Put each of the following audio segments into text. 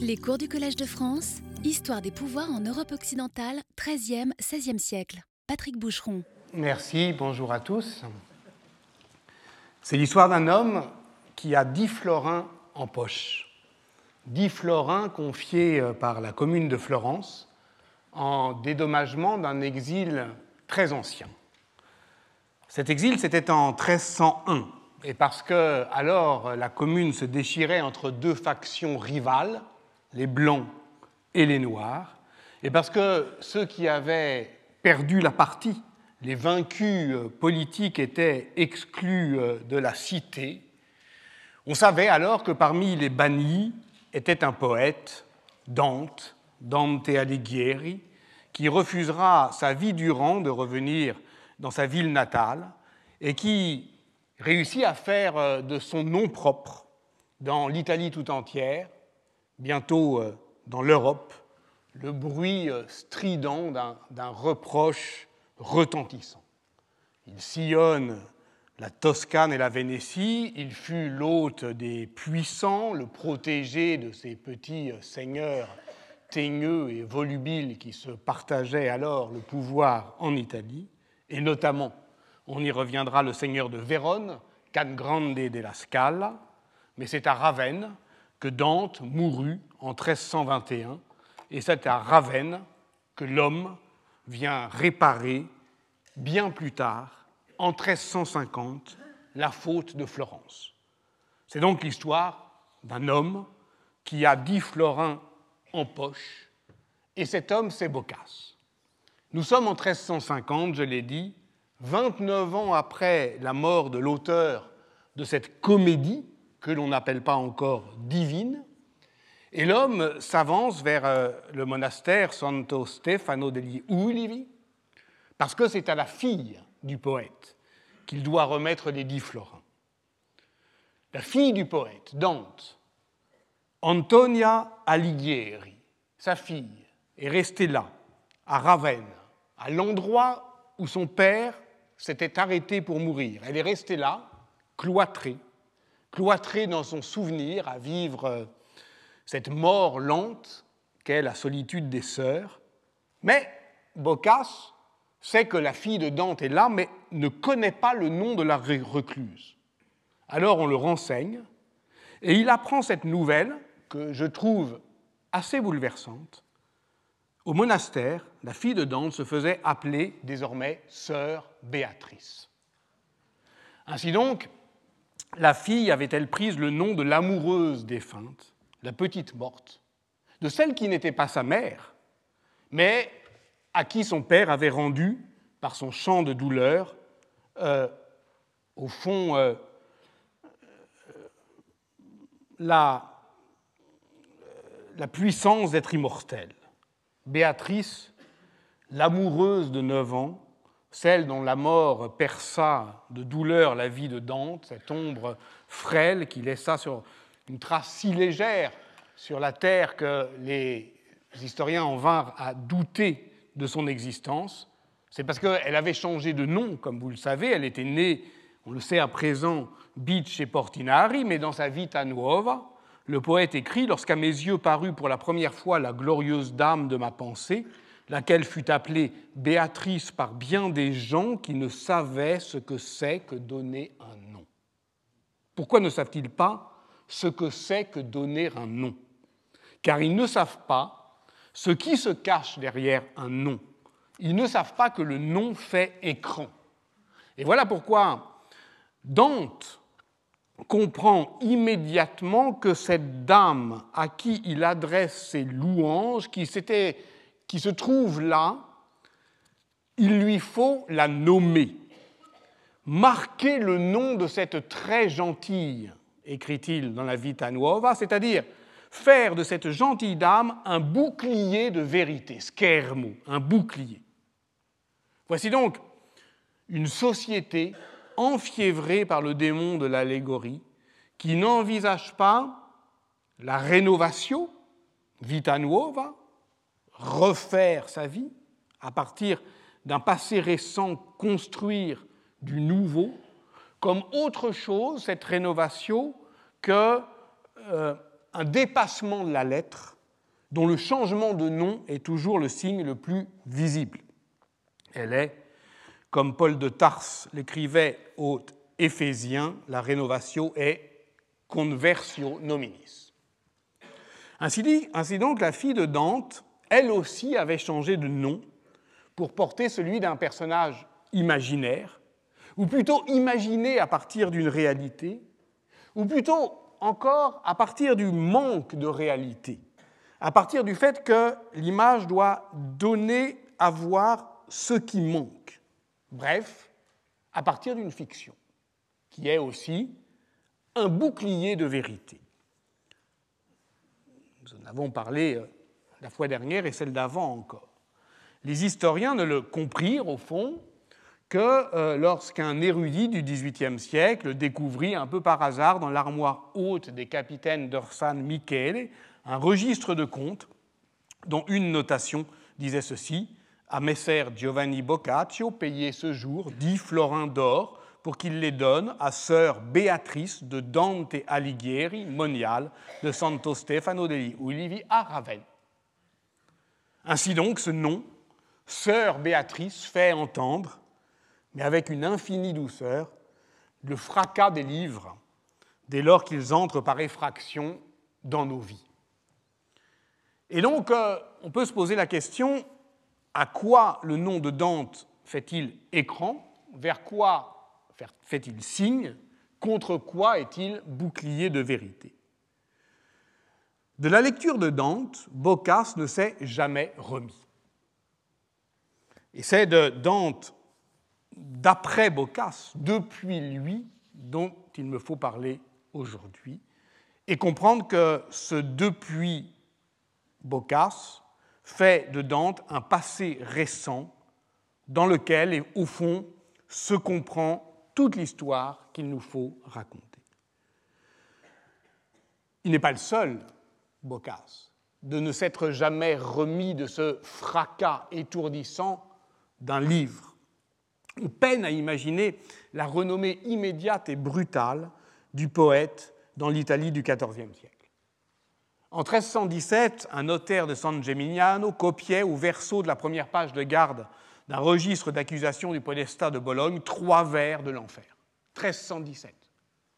Les cours du Collège de France, Histoire des pouvoirs en Europe occidentale, 13e, 16e siècle. Patrick Boucheron. Merci, bonjour à tous. C'est l'histoire d'un homme qui a dix florins en poche. Dix florins confiés euh, par la commune de Florence en dédommagement d'un exil très ancien. Cet exil, c'était en 1301, et parce que alors la commune se déchirait entre deux factions rivales, les blancs et les noirs, et parce que ceux qui avaient perdu la partie, les vaincus euh, politiques étaient exclus euh, de la cité, on savait alors que parmi les bannis était un poète, Dante, Dante Alighieri, qui refusera sa vie durant de revenir dans sa ville natale et qui réussit à faire euh, de son nom propre dans l'Italie tout entière, bientôt euh, dans l'Europe, le bruit euh, strident d'un reproche retentissant. Il sillonne la Toscane et la Vénétie, il fut l'hôte des puissants, le protégé de ces petits seigneurs teigneux et volubiles qui se partageaient alors le pouvoir en Italie, et notamment on y reviendra le seigneur de Vérone, Can Grande della Scala, mais c'est à Ravenne que Dante mourut en 1321, et c'est à Ravenne que l'homme vient réparer bien plus tard, en 1350, la faute de Florence. C'est donc l'histoire d'un homme qui a dix florins en poche, et cet homme, c'est Boccace. Nous sommes en 1350, je l'ai dit, 29 ans après la mort de l'auteur de cette comédie que l'on n'appelle pas encore divine, et l'homme s'avance vers euh, le monastère Santo Stefano degli Ulivi, parce que c'est à la fille du poète qu'il doit remettre les dix florins. La fille du poète, Dante, Antonia Alighieri, sa fille, est restée là, à Ravenne, à l'endroit où son père s'était arrêtée pour mourir. Elle est restée là, cloîtrée, cloîtrée dans son souvenir, à vivre euh, cette mort lente qu'est la solitude des sœurs. Mais Boccace sait que la fille de Dante est là, mais ne connaît pas le nom de la recluse. Alors on le renseigne, et il apprend cette nouvelle, que je trouve assez bouleversante. Au monastère, la fille de Dante se faisait appeler désormais sœur Béatrice. Ainsi donc, la fille avait-elle prise le nom de l'amoureuse défunte, la petite morte, de celle qui n'était pas sa mère, mais à qui son père avait rendu, par son chant de douleur, euh, au fond, euh, la, la puissance d'être immortel. Béatrice, l'amoureuse de neuf ans, celle dont la mort perça de douleur la vie de Dante, cette ombre frêle qui laissa sur une trace si légère sur la terre que les historiens en vinrent à douter de son existence. C'est parce qu'elle avait changé de nom, comme vous le savez. Elle était née, on le sait à présent, Bice et Portinari, mais dans sa Vita Nuova, le poète écrit Lorsqu'à mes yeux parut pour la première fois la glorieuse dame de ma pensée, laquelle fut appelée Béatrice par bien des gens qui ne savaient ce que c'est que donner un nom. Pourquoi ne savent-ils pas ce que c'est que donner un nom? Car ils ne savent pas ce qui se cache derrière un nom. Ils ne savent pas que le nom fait écran. Et voilà pourquoi Dante comprend immédiatement que cette dame à qui il adresse ses louanges, qui, qui se trouve là, il lui faut la nommer, marquer le nom de cette très gentille, écrit-il dans la Vita Nuova, c'est-à-dire faire de cette gentille dame un bouclier de vérité, schermo, un bouclier. Voici donc une société enfiévré par le démon de l'allégorie, qui n'envisage pas la rénovation, vita nuova, refaire sa vie à partir d'un passé récent, construire du nouveau, comme autre chose, cette rénovation, que euh, un dépassement de la lettre dont le changement de nom est toujours le signe le plus visible. Elle est, comme Paul de Tarse l'écrivait aux Éphésiens, la rénovation est conversio nominis. Ainsi, ainsi donc, la fille de Dante, elle aussi avait changé de nom pour porter celui d'un personnage imaginaire, ou plutôt imaginé à partir d'une réalité, ou plutôt encore à partir du manque de réalité, à partir du fait que l'image doit donner à voir ce qui manque. Bref, à partir d'une fiction, qui est aussi un bouclier de vérité. Nous en avons parlé euh, la fois dernière et celle d'avant encore. Les historiens ne le comprirent, au fond, que euh, lorsqu'un érudit du XVIIIe siècle découvrit un peu par hasard dans l'armoire haute des capitaines d'Orsan Michele un registre de comptes dont une notation disait ceci à Messer Giovanni Boccaccio, payé ce jour dix florins d'or pour qu'il les donne à sœur Béatrice de Dante Alighieri, moniale de Santo Stefano degli Ulivi à Ravenne. Ainsi donc, ce nom, sœur Béatrice, fait entendre mais avec une infinie douceur, le fracas des livres dès lors qu'ils entrent par effraction dans nos vies. Et donc, euh, on peut se poser la question, à quoi le nom de Dante fait-il écran? Vers quoi fait-il signe? Contre quoi est-il bouclier de vérité? De la lecture de Dante, Boccace ne s'est jamais remis. Et c'est de Dante d'après Boccace, depuis lui, dont il me faut parler aujourd'hui, et comprendre que ce depuis Boccace fait de Dante un passé récent dans lequel, au fond, se comprend toute l'histoire qu'il nous faut raconter. Il n'est pas le seul, Boccace, de ne s'être jamais remis de ce fracas étourdissant d'un livre on peine à imaginer la renommée immédiate et brutale du poète dans l'Italie du XIVe siècle. En 1317, un notaire de San Gemignano copiait au verso de la première page de garde d'un registre d'accusation du podestat de Bologne trois vers de l'enfer. 1317.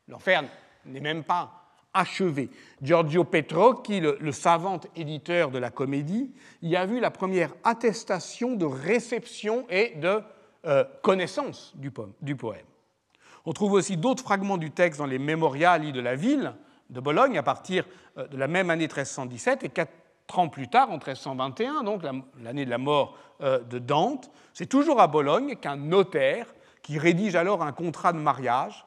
L'enfer n'est même pas achevé. Giorgio Petrocchi, le, savant éditeur de la comédie, y a vu la première attestation de réception et de euh, connaissance du poème, On trouve aussi d'autres fragments du texte dans les mémoriali de la ville de Bologne à partir euh, de la même année 1317 et quatre ans plus tard, en 1321, donc l'année de la mort euh, de Dante. C'est toujours à Bologne qu'un notaire, qui rédige alors un contrat de mariage,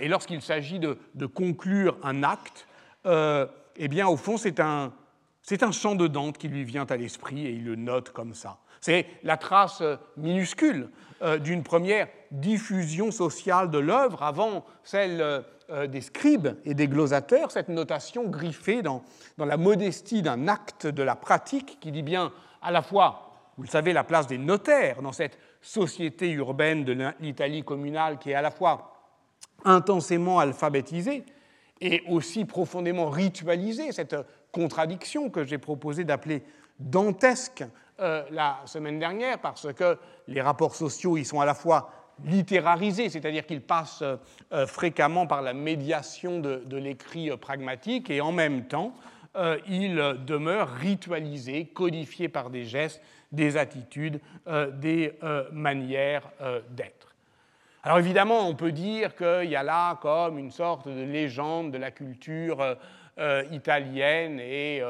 et lorsqu'il s'agit de, conclure un acte, eh bien, au fond, c'est un, un chant de Dante qui lui vient à l'esprit et il le note comme ça. C'est la trace minuscule euh, d'une première diffusion sociale de l'œuvre avant celle euh, des scribes et des glosateurs, cette notation griffée dans, dans la modestie d'un acte de la pratique qui dit bien à la fois, vous le savez, la place des notaires dans cette société urbaine de l'Italie communale qui est à la fois intensément alphabétisée et aussi profondément ritualisée, cette contradiction que j'ai proposé d'appeler dantesque euh, la semaine dernière, parce que les rapports sociaux y sont à la fois littérarisés, c'est-à-dire qu'ils passent euh, fréquemment par la médiation de, l'écrit pragmatique, et en même temps, euh, ils demeurent ritualisés, codifiés par des gestes, des attitudes, des manières d'être. Alors évidemment, on peut dire qu'il y a là comme une sorte de légende de la culture italienne et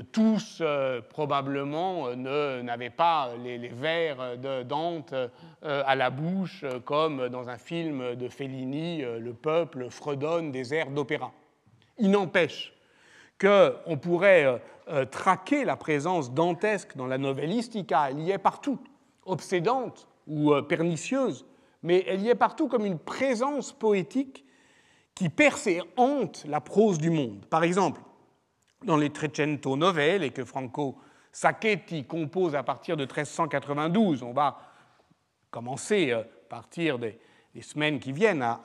tous euh, probablement euh, n'avaient pas les, vers de Dante euh, à la bouche comme dans un film de Fellini, Le peuple fredonne des airs d'opéra. Il n'empêche qu'on pourrait traquer la présence dantesque dans la novellistica, elle y est partout, obsédante ou pernicieuse, mais elle y est partout comme une présence poétique qui perce et hante la prose du monde. Par exemple, dans les Trecento Novelle et que Franco Sacchetti compose à partir de 1392. On va commencer à euh, partir des, semaines qui viennent à,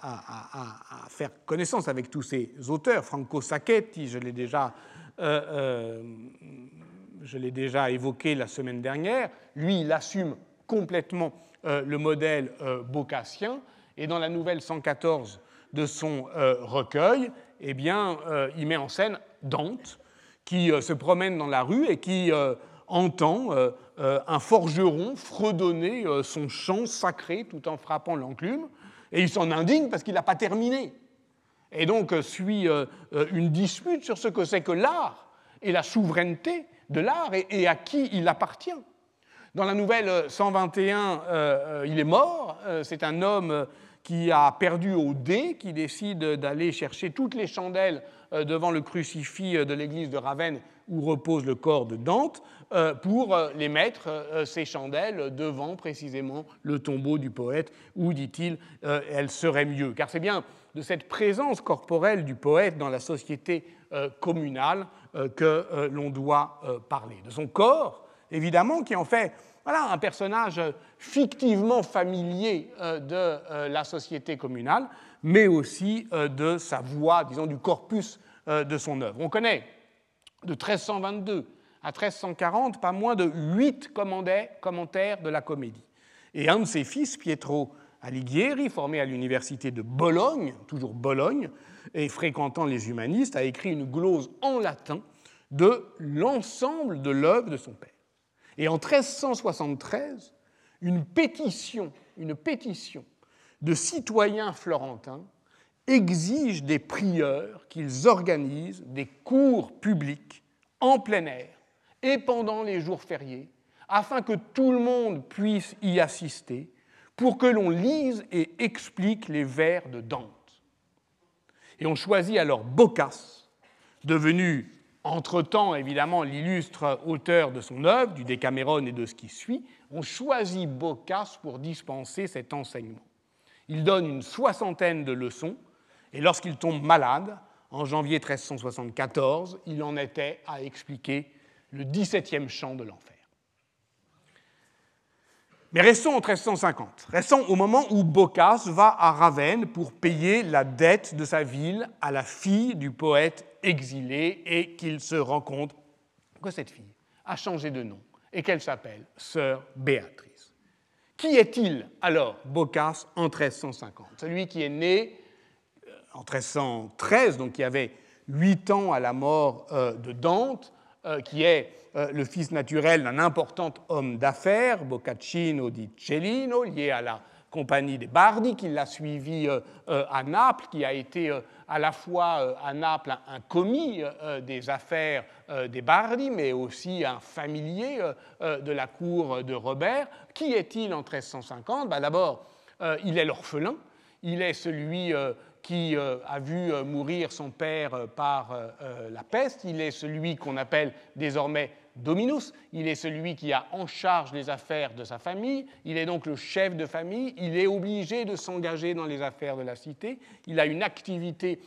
faire connaissance avec tous ces auteurs. Franco Sacchetti, je l'ai déjà, euh, euh, déjà, évoqué la semaine dernière, lui, il assume complètement euh, le modèle bocassien, et dans la nouvelle 114 de son recueil, eh bien, il met en scène Dante, qui se promène dans la rue et qui entend un forgeron fredonner son chant sacré tout en frappant l'enclume. Et il s'en indigne parce qu'il n'a pas terminé. Et donc euh, suit euh, euh, une dispute sur ce que c'est que l'art et la souveraineté de l'art et, à qui il appartient. Dans la nouvelle 121, il est mort. c'est un homme qui a perdu au dé, qui décide d'aller chercher toutes les chandelles devant le crucifix de l'église de Ravenne où repose le corps de Dante, euh, pour euh, les mettre, euh, ces chandelles, devant précisément le tombeau du poète, où, dit-il, elle serait mieux. Car c'est bien de cette présence corporelle du poète dans la société communale que l'on doit parler. De son corps, évidemment, qui en fait voilà, un personnage fictivement familier de la société communale, mais aussi de sa voix, disons, du corpus de son œuvre. On connaît de 1322 à 1340 pas moins de huit commentaires de la comédie. Et un de ses fils, Pietro Alighieri, formé à l'université de Bologne, toujours Bologne, et fréquentant les humanistes, a écrit une glose en latin de l'ensemble de l'œuvre de son père. Et en 1373, une pétition, de citoyens florentins exige des prieurs qu'ils organisent des cours publics en plein air et pendant les jours fériés, afin que tout le monde puisse y assister, pour que l'on lise et explique les vers de Dante. Et on choisit alors Boccace, devenu entre-temps évidemment l'illustre auteur de son œuvre, du Décameron et de ce qui suit, on choisit Boccace pour dispenser cet enseignement. Il donne une soixantaine de leçons, et lorsqu'il tombe malade, en janvier 1374, il en était à expliquer le 17e chant de l'enfer. Mais restons en 1350. Restons au moment où Boccace va à Ravenne pour payer la dette de sa ville à la fille du poète exilé et qu'il se rend compte que cette fille a changé de nom et qu'elle s'appelle Sœur Béatrice. Qui est-il alors, Boccace, en 1350 Celui qui est né euh, en 1313, donc qui avait huit ans à la mort euh, de Dante, euh, qui est le fils naturel d'un important homme d'affaires, Boccaccino di Cellino, lié à la compagnie des Bardi, qui l'a suivi euh, à Naples, qui a été à la fois à Naples un commis des affaires des Bardi, mais aussi un familier de la cour de Robert. Qui est-il en 1350 bah, D'abord, il est l'orphelin, il est celui qui euh, a vu euh, mourir son père euh, par la peste. Il est celui qu'on appelle désormais Dominus. Il est celui qui a en charge les affaires de sa famille. Il est donc le chef de famille. Il est obligé de s'engager dans les affaires de la cité. Il a une activité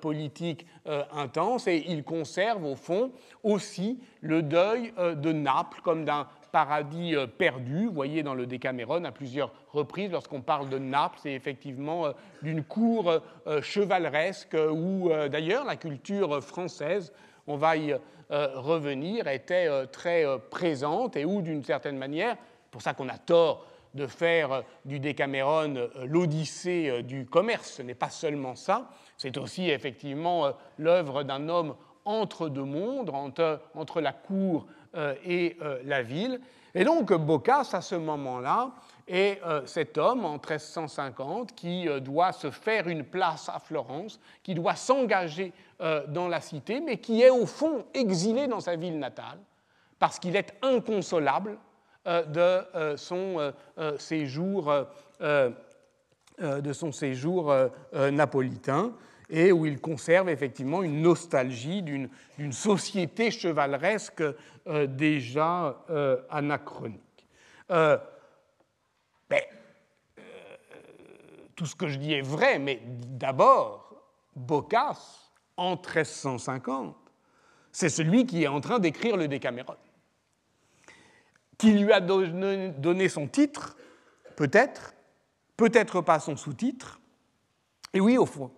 politique intense et il conserve au fond aussi le deuil de Naples comme d'un paradis euh, perdu. Vous voyez dans le Décaméron à plusieurs reprises, lorsqu'on parle de Naples, c'est effectivement euh, d'une cour euh, chevaleresque où d'ailleurs la culture française, on va y revenir, était très présente et où d'une certaine manière, pour ça qu'on a tort de faire du Décaméron l'odyssée du commerce, ce n'est pas seulement ça, c'est aussi effectivement l'œuvre d'un homme entre deux mondes, entre, entre la cour euh, et euh, la ville. Et donc Boccace, à ce moment-là, est euh, cet homme en 1350 qui doit se faire une place à Florence, qui doit s'engager dans la cité, mais qui est au fond exilé dans sa ville natale, parce qu'il est inconsolable de son séjour, de son séjour napolitain et où il conserve effectivement une nostalgie d'une société chevaleresque euh, déjà euh, anachronique. Euh, tout ce que je dis est vrai, mais d'abord, Boccace, en 1350, c'est celui qui est en train d'écrire le Décameron. Qui lui a donné son titre, peut-être, peut-être pas son sous-titre. Et oui, au fond,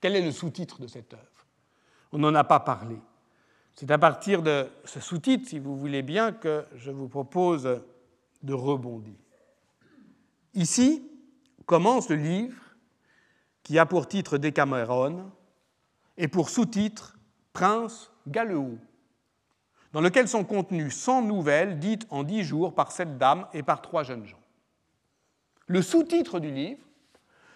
quel est le sous-titre de cette œuvre? On n'en a pas parlé. C'est à partir de ce sous-titre, si vous voulez bien, que je vous propose de rebondir. Ici commence le livre qui a pour titre Décameron et pour sous-titre Prince Galeot, dans lequel sont contenues 100 nouvelles dites en dix jours par cette dame et par trois jeunes gens. Le sous-titre du livre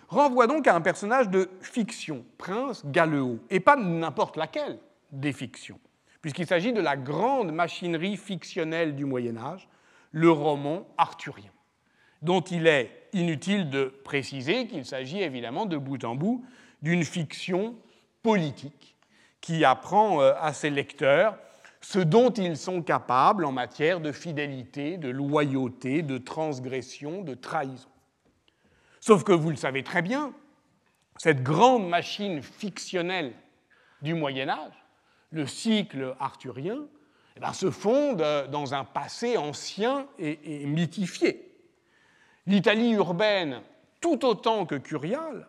renvoie donc à un personnage de fiction, Prince Galeot, et pas n'importe laquelle des fictions, puisqu'il s'agit de la grande machinerie fictionnelle du Moyen Âge, le roman arthurien, dont il est inutile de préciser qu'il s'agit évidemment de bout en bout d'une fiction politique qui apprend euh, à ses lecteurs ce dont ils sont capables en matière de fidélité, de loyauté, de transgression, de trahison. Sauf que vous le savez très bien, cette grande machine fictionnelle du Moyen Âge, le cycle arthurien, eh ben, se fonde dans un passé ancien et mythifié. L'Italie urbaine, tout autant que curiale,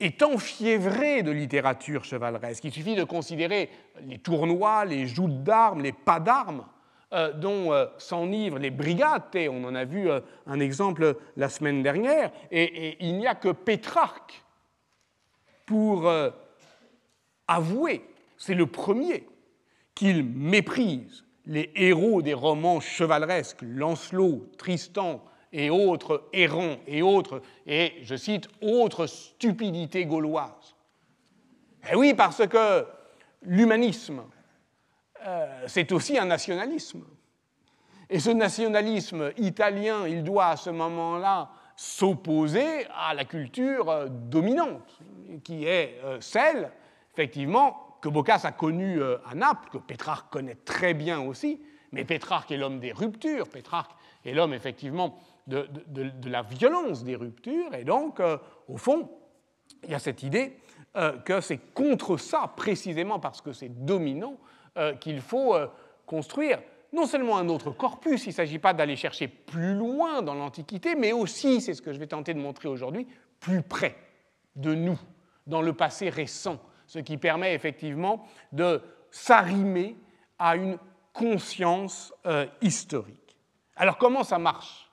est enfiévrée de littérature chevaleresque. Il suffit de considérer les tournois, les joutes d'armes, les pas d'armes euh, dont euh, s'enivrent les brigades. On en a vu euh, un exemple la semaine dernière. Et, il n'y a que Pétrarque pour avouer, c'est le premier, qu'il méprise les héros des romans chevaleresques, Lancelot, Tristan et autres errants et autres, et je cite, autres stupidités gauloises. Eh oui, parce que l'humanisme, euh, c'est aussi un nationalisme. Et ce nationalisme italien, il doit à ce moment-là s'opposer à la culture euh, dominante, qui est euh, celle, effectivement, que Boccace a connue à Naples, que Pétrarque connaît très bien aussi, mais Pétrarque est l'homme des ruptures, Pétrarque est l'homme, effectivement, de, la violence des ruptures, et donc, au fond, il y a cette idée que c'est contre ça, précisément parce que c'est dominant, euh, qu'il faut euh, construire non seulement un autre corpus, il ne s'agit pas d'aller chercher plus loin dans l'Antiquité, mais aussi, c'est ce que je vais tenter de montrer aujourd'hui, plus près de nous, dans le passé récent, ce qui permet effectivement de s'arrimer à une conscience euh, historique. Alors comment ça marche?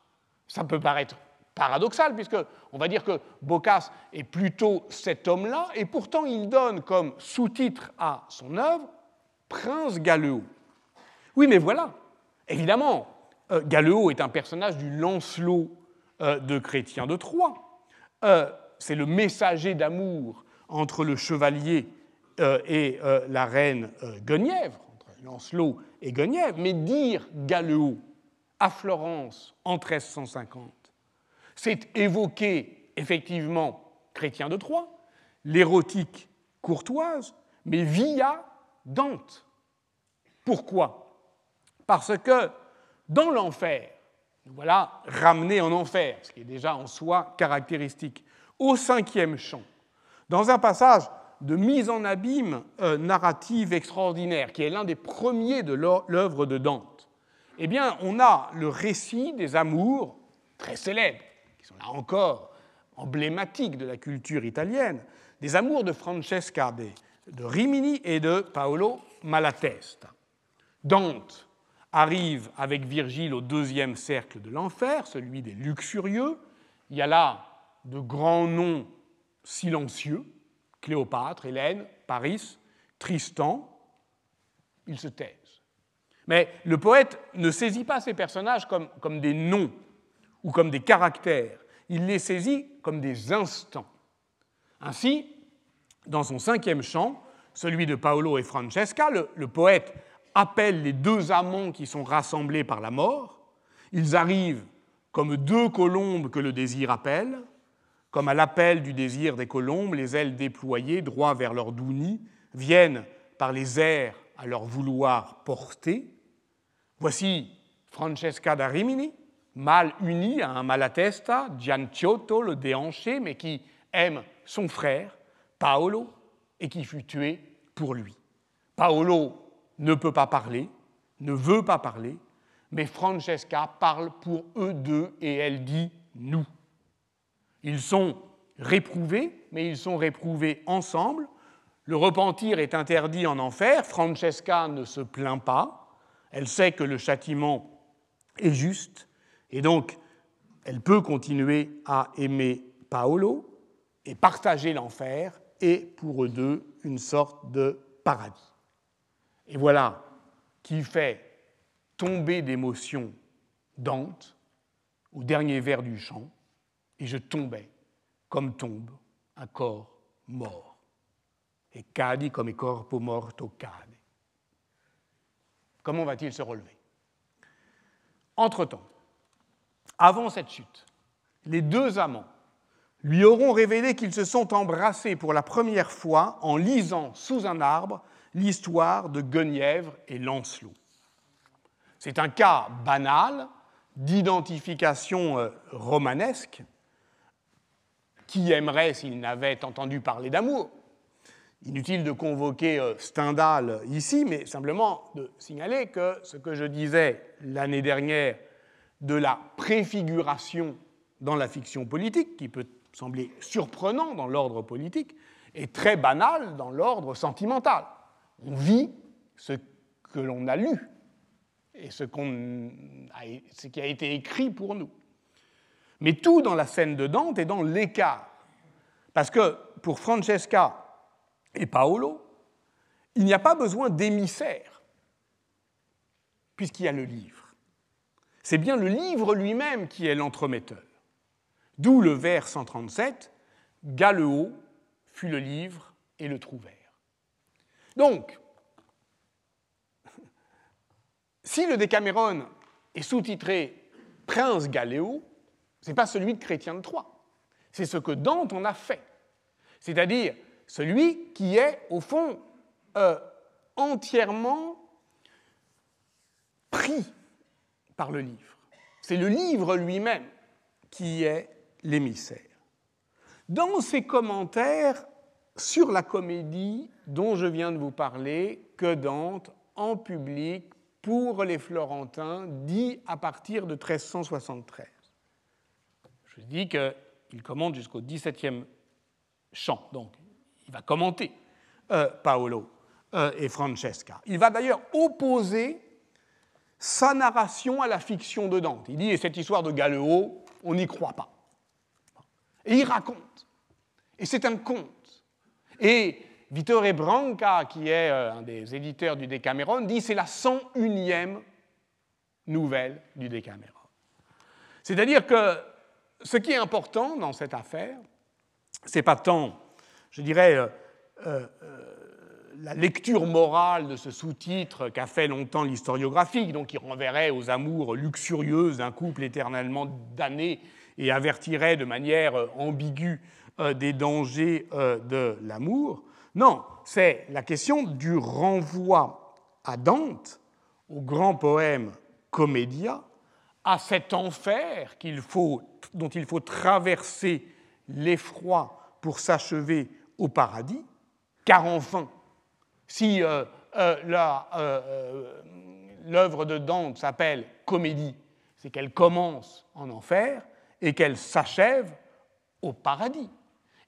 Ça peut paraître paradoxal, puisque on va dire que Boccace est plutôt cet homme-là, et pourtant il donne comme sous-titre à son œuvre prince Galeot. Oui, mais voilà, évidemment, euh, est un personnage du Lancelot euh, de Chrétien de Troyes. Euh, c'est le messager d'amour entre le chevalier et la reine Guenièvre, entre Lancelot et Guenièvre. Mais dire Galeot à Florence en 1350, c'est évoquer effectivement Chrétien de Troyes, l'érotique courtoise, mais via Dante. Pourquoi? Parce que dans l'enfer, nous voilà ramenés en enfer, ce qui est déjà en soi caractéristique, au cinquième chant, dans un passage de mise en abîme euh, narrative extraordinaire, qui est l'un des premiers de l'œuvre de Dante, eh bien, on a le récit des amours très célèbres, qui sont là encore emblématiques de la culture italienne, des amours de Francesca de Rimini et de Paolo Malatesta. Dante arrive avec Virgile au deuxième cercle de l'enfer, celui des luxurieux. Il y a là de grands noms silencieux, Cléopâtre, Hélène, Paris, Tristan. Ils se taisent. Mais le poète ne saisit pas ces personnages comme, des noms ou comme des caractères, il les saisit comme des instants. Ainsi, dans son cinquième chant, celui de Paolo et Francesca, le, poète appelle les deux amants qui sont rassemblés par la mort. Ils arrivent comme deux colombes que le désir appelle, comme à l'appel du désir des colombes, les ailes déployées droit vers leur doux nid, viennent par les airs à leur vouloir porter. Voici Francesca da Rimini, mal uni à un malatesta, Gianciotto, le déhanché, mais qui aime son frère, Paolo, et qui fut tué pour lui. Paolo ne peut pas parler, ne veut pas parler, mais Francesca parle pour eux deux et elle dit nous. Ils sont réprouvés, mais ils sont réprouvés ensemble. Le repentir est interdit en enfer. Francesca ne se plaint pas. Elle sait que le châtiment est juste. Et donc, elle peut continuer à aimer Paolo et partager l'enfer et pour eux deux une sorte de paradis. Et voilà qui fait tomber d'émotion Dante au dernier vers du chant, et je tombais comme tombe un corps mort. Et cadi comme corpo morto cade. Comment va-t-il se relever? Entre-temps, avant cette chute, les deux amants lui auront révélé qu'ils se sont embrassés pour la première fois en lisant sous un arbre l'histoire de Guenièvre et Lancelot. C'est un cas banal d'identification euh, romanesque. Qui aimerait s'il n'avait entendu parler d'amour Inutile de convoquer euh, Stendhal ici, mais simplement de signaler que ce que je disais l'année dernière de la préfiguration dans la fiction politique, qui peut sembler surprenant dans l'ordre politique, est très banal dans l'ordre sentimental. On vit ce que l'on a lu et ce, ce, qui a été écrit pour nous. Mais tout dans la scène de Dante est dans l'écart. Parce que pour Francesca et Paolo, il n'y a pas besoin d'émissaire, puisqu'il y a le livre. C'est bien le livre lui-même qui est l'entremetteur. D'où le vers 137, Galéo fut le livre et le trouvèrent. Donc, si le Décameron est sous-titré Prince Galéo, ce n'est pas celui de Chrétien de Troyes. C'est ce que Dante en a fait. C'est-à-dire celui qui est, au fond, euh, entièrement pris par le livre. C'est le livre lui-même qui est l'émissaire. Dans ses commentaires sur la comédie dont je viens de vous parler, que Dante, en public, pour les Florentins, dit à partir de 1373. Je dis qu'il commente jusqu'au XVIIe chant, donc il va commenter euh, Paolo euh, et Francesca. Il va d'ailleurs opposer sa narration à la fiction de Dante. Il dit, et cette histoire de Galéo, on n'y croit pas. Et il raconte. Et c'est un conte. Et Vittore Branca, qui est euh, un des éditeurs du Décameron, dit c'est la 101e nouvelle du Décameron. C'est-à-dire que ce qui est important dans cette affaire, c'est pas tant, je dirais, euh, euh, la lecture morale de ce sous-titre qu'a fait longtemps l'historiographique, donc qui renverrait aux amours luxurieuses d'un couple éternellement damné et avertirait de manière euh, ambiguë euh, des dangers euh, de l'amour. Non, c'est la question du renvoi à Dante, au grand poème Comédia, à cet enfer dont il faut traverser l'effroi pour s'achever au paradis, car enfin, si euh, euh, euh, l'œuvre de Dante s'appelle comédie, c'est qu'elle commence en enfer et qu'elle s'achève au paradis.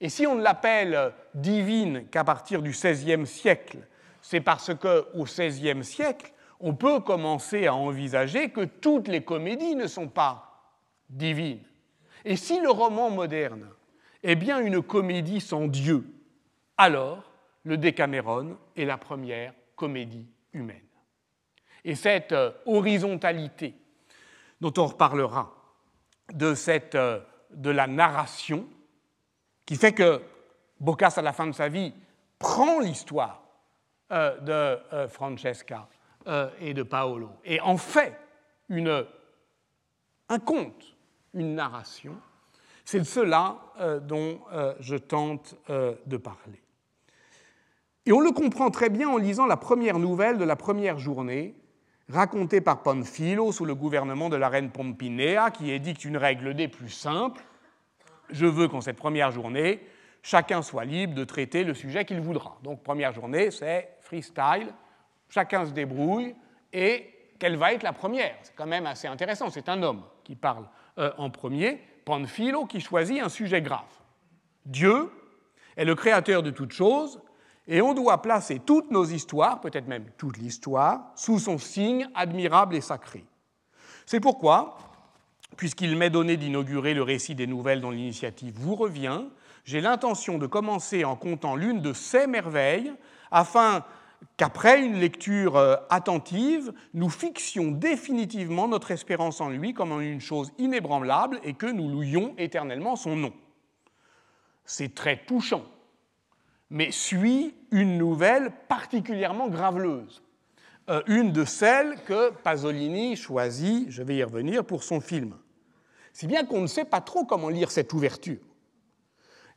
Et si on ne l'appelle divine qu'à partir du XVIe siècle, c'est parce qu'au XVIe siècle, on peut commencer à envisager que toutes les comédies ne sont pas divines. Et si le roman moderne est bien une comédie sans Dieu, alors le Décameron est la première comédie humaine. Et cette euh, horizontalité dont on reparlera, euh, de la narration, qui fait que Boccace, à la fin de sa vie, prend l'histoire euh, de Francesca et de Paolo et en fait une, un conte, une narration, c'est de cela dont je tente de parler. Et on le comprend très bien en lisant la première nouvelle de la première journée, racontée par Panfilo sous le gouvernement de la reine Pompinea, qui édicte une règle des plus simples. Je veux qu'en cette première journée, chacun soit libre de traiter le sujet qu'il voudra. Donc première journée, c'est freestyle, chacun se débrouille, et quelle va être la première? C'est quand même assez intéressant, c'est un homme qui parle euh, en premier, Panfilo qui choisit un sujet grave. Dieu est le créateur de toutes choses et on doit placer toutes nos histoires, peut-être même toute l'histoire, sous son signe admirable et sacré. C'est pourquoi, puisqu'il m'est donné d'inaugurer le récit des nouvelles dont l'initiative vous revient, j'ai l'intention de commencer en comptant l'une de ces merveilles, afin qu'après une lecture euh, attentive, nous fixions définitivement notre espérance en lui comme en une chose inébranlable et que nous louions éternellement son nom. C'est très touchant, mais suit une nouvelle particulièrement graveleuse, euh, une de celles que Pasolini choisit, je vais y revenir, pour son film. Si bien qu'on ne sait pas trop comment lire cette ouverture.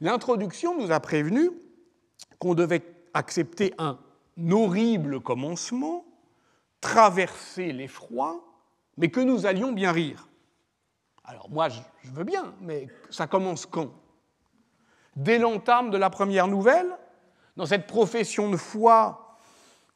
L'introduction nous a prévenu qu'on devait accepter un horrible commencement, traverser l'effroi, mais que nous allions bien rire. Alors moi, je veux bien, mais ça commence quand? Dès l'entame de la première nouvelle Dans cette profession de foi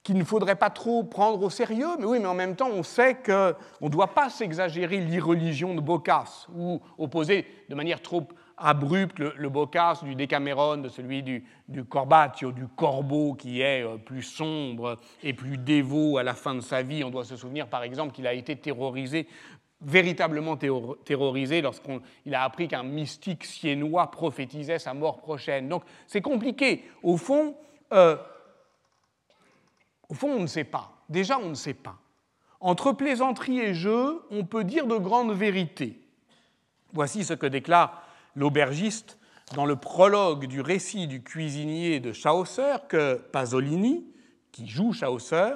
qu'il ne faudrait pas trop prendre au sérieux, mais oui, mais en même temps, on sait qu'on ne doit pas s'exagérer l'irreligion de Boccace, ou opposer de manière trop abrupte le, le Boccace du Décameron, de celui du, du Corbatio, du Corbeau, qui est euh, plus sombre et plus dévot à la fin de sa vie. On doit se souvenir, par exemple, qu'il a été terrorisé véritablement terrorisé lorsqu'il a appris qu'un mystique siennois prophétisait sa mort prochaine. Donc c'est compliqué. Au fond, euh, au fond, on ne sait pas. Déjà, on ne sait pas. Entre plaisanterie et jeu, on peut dire de grandes vérités. Voici ce que déclare l'aubergiste dans le prologue du récit du cuisinier de Chaucer que Pasolini, qui joue Chaucer,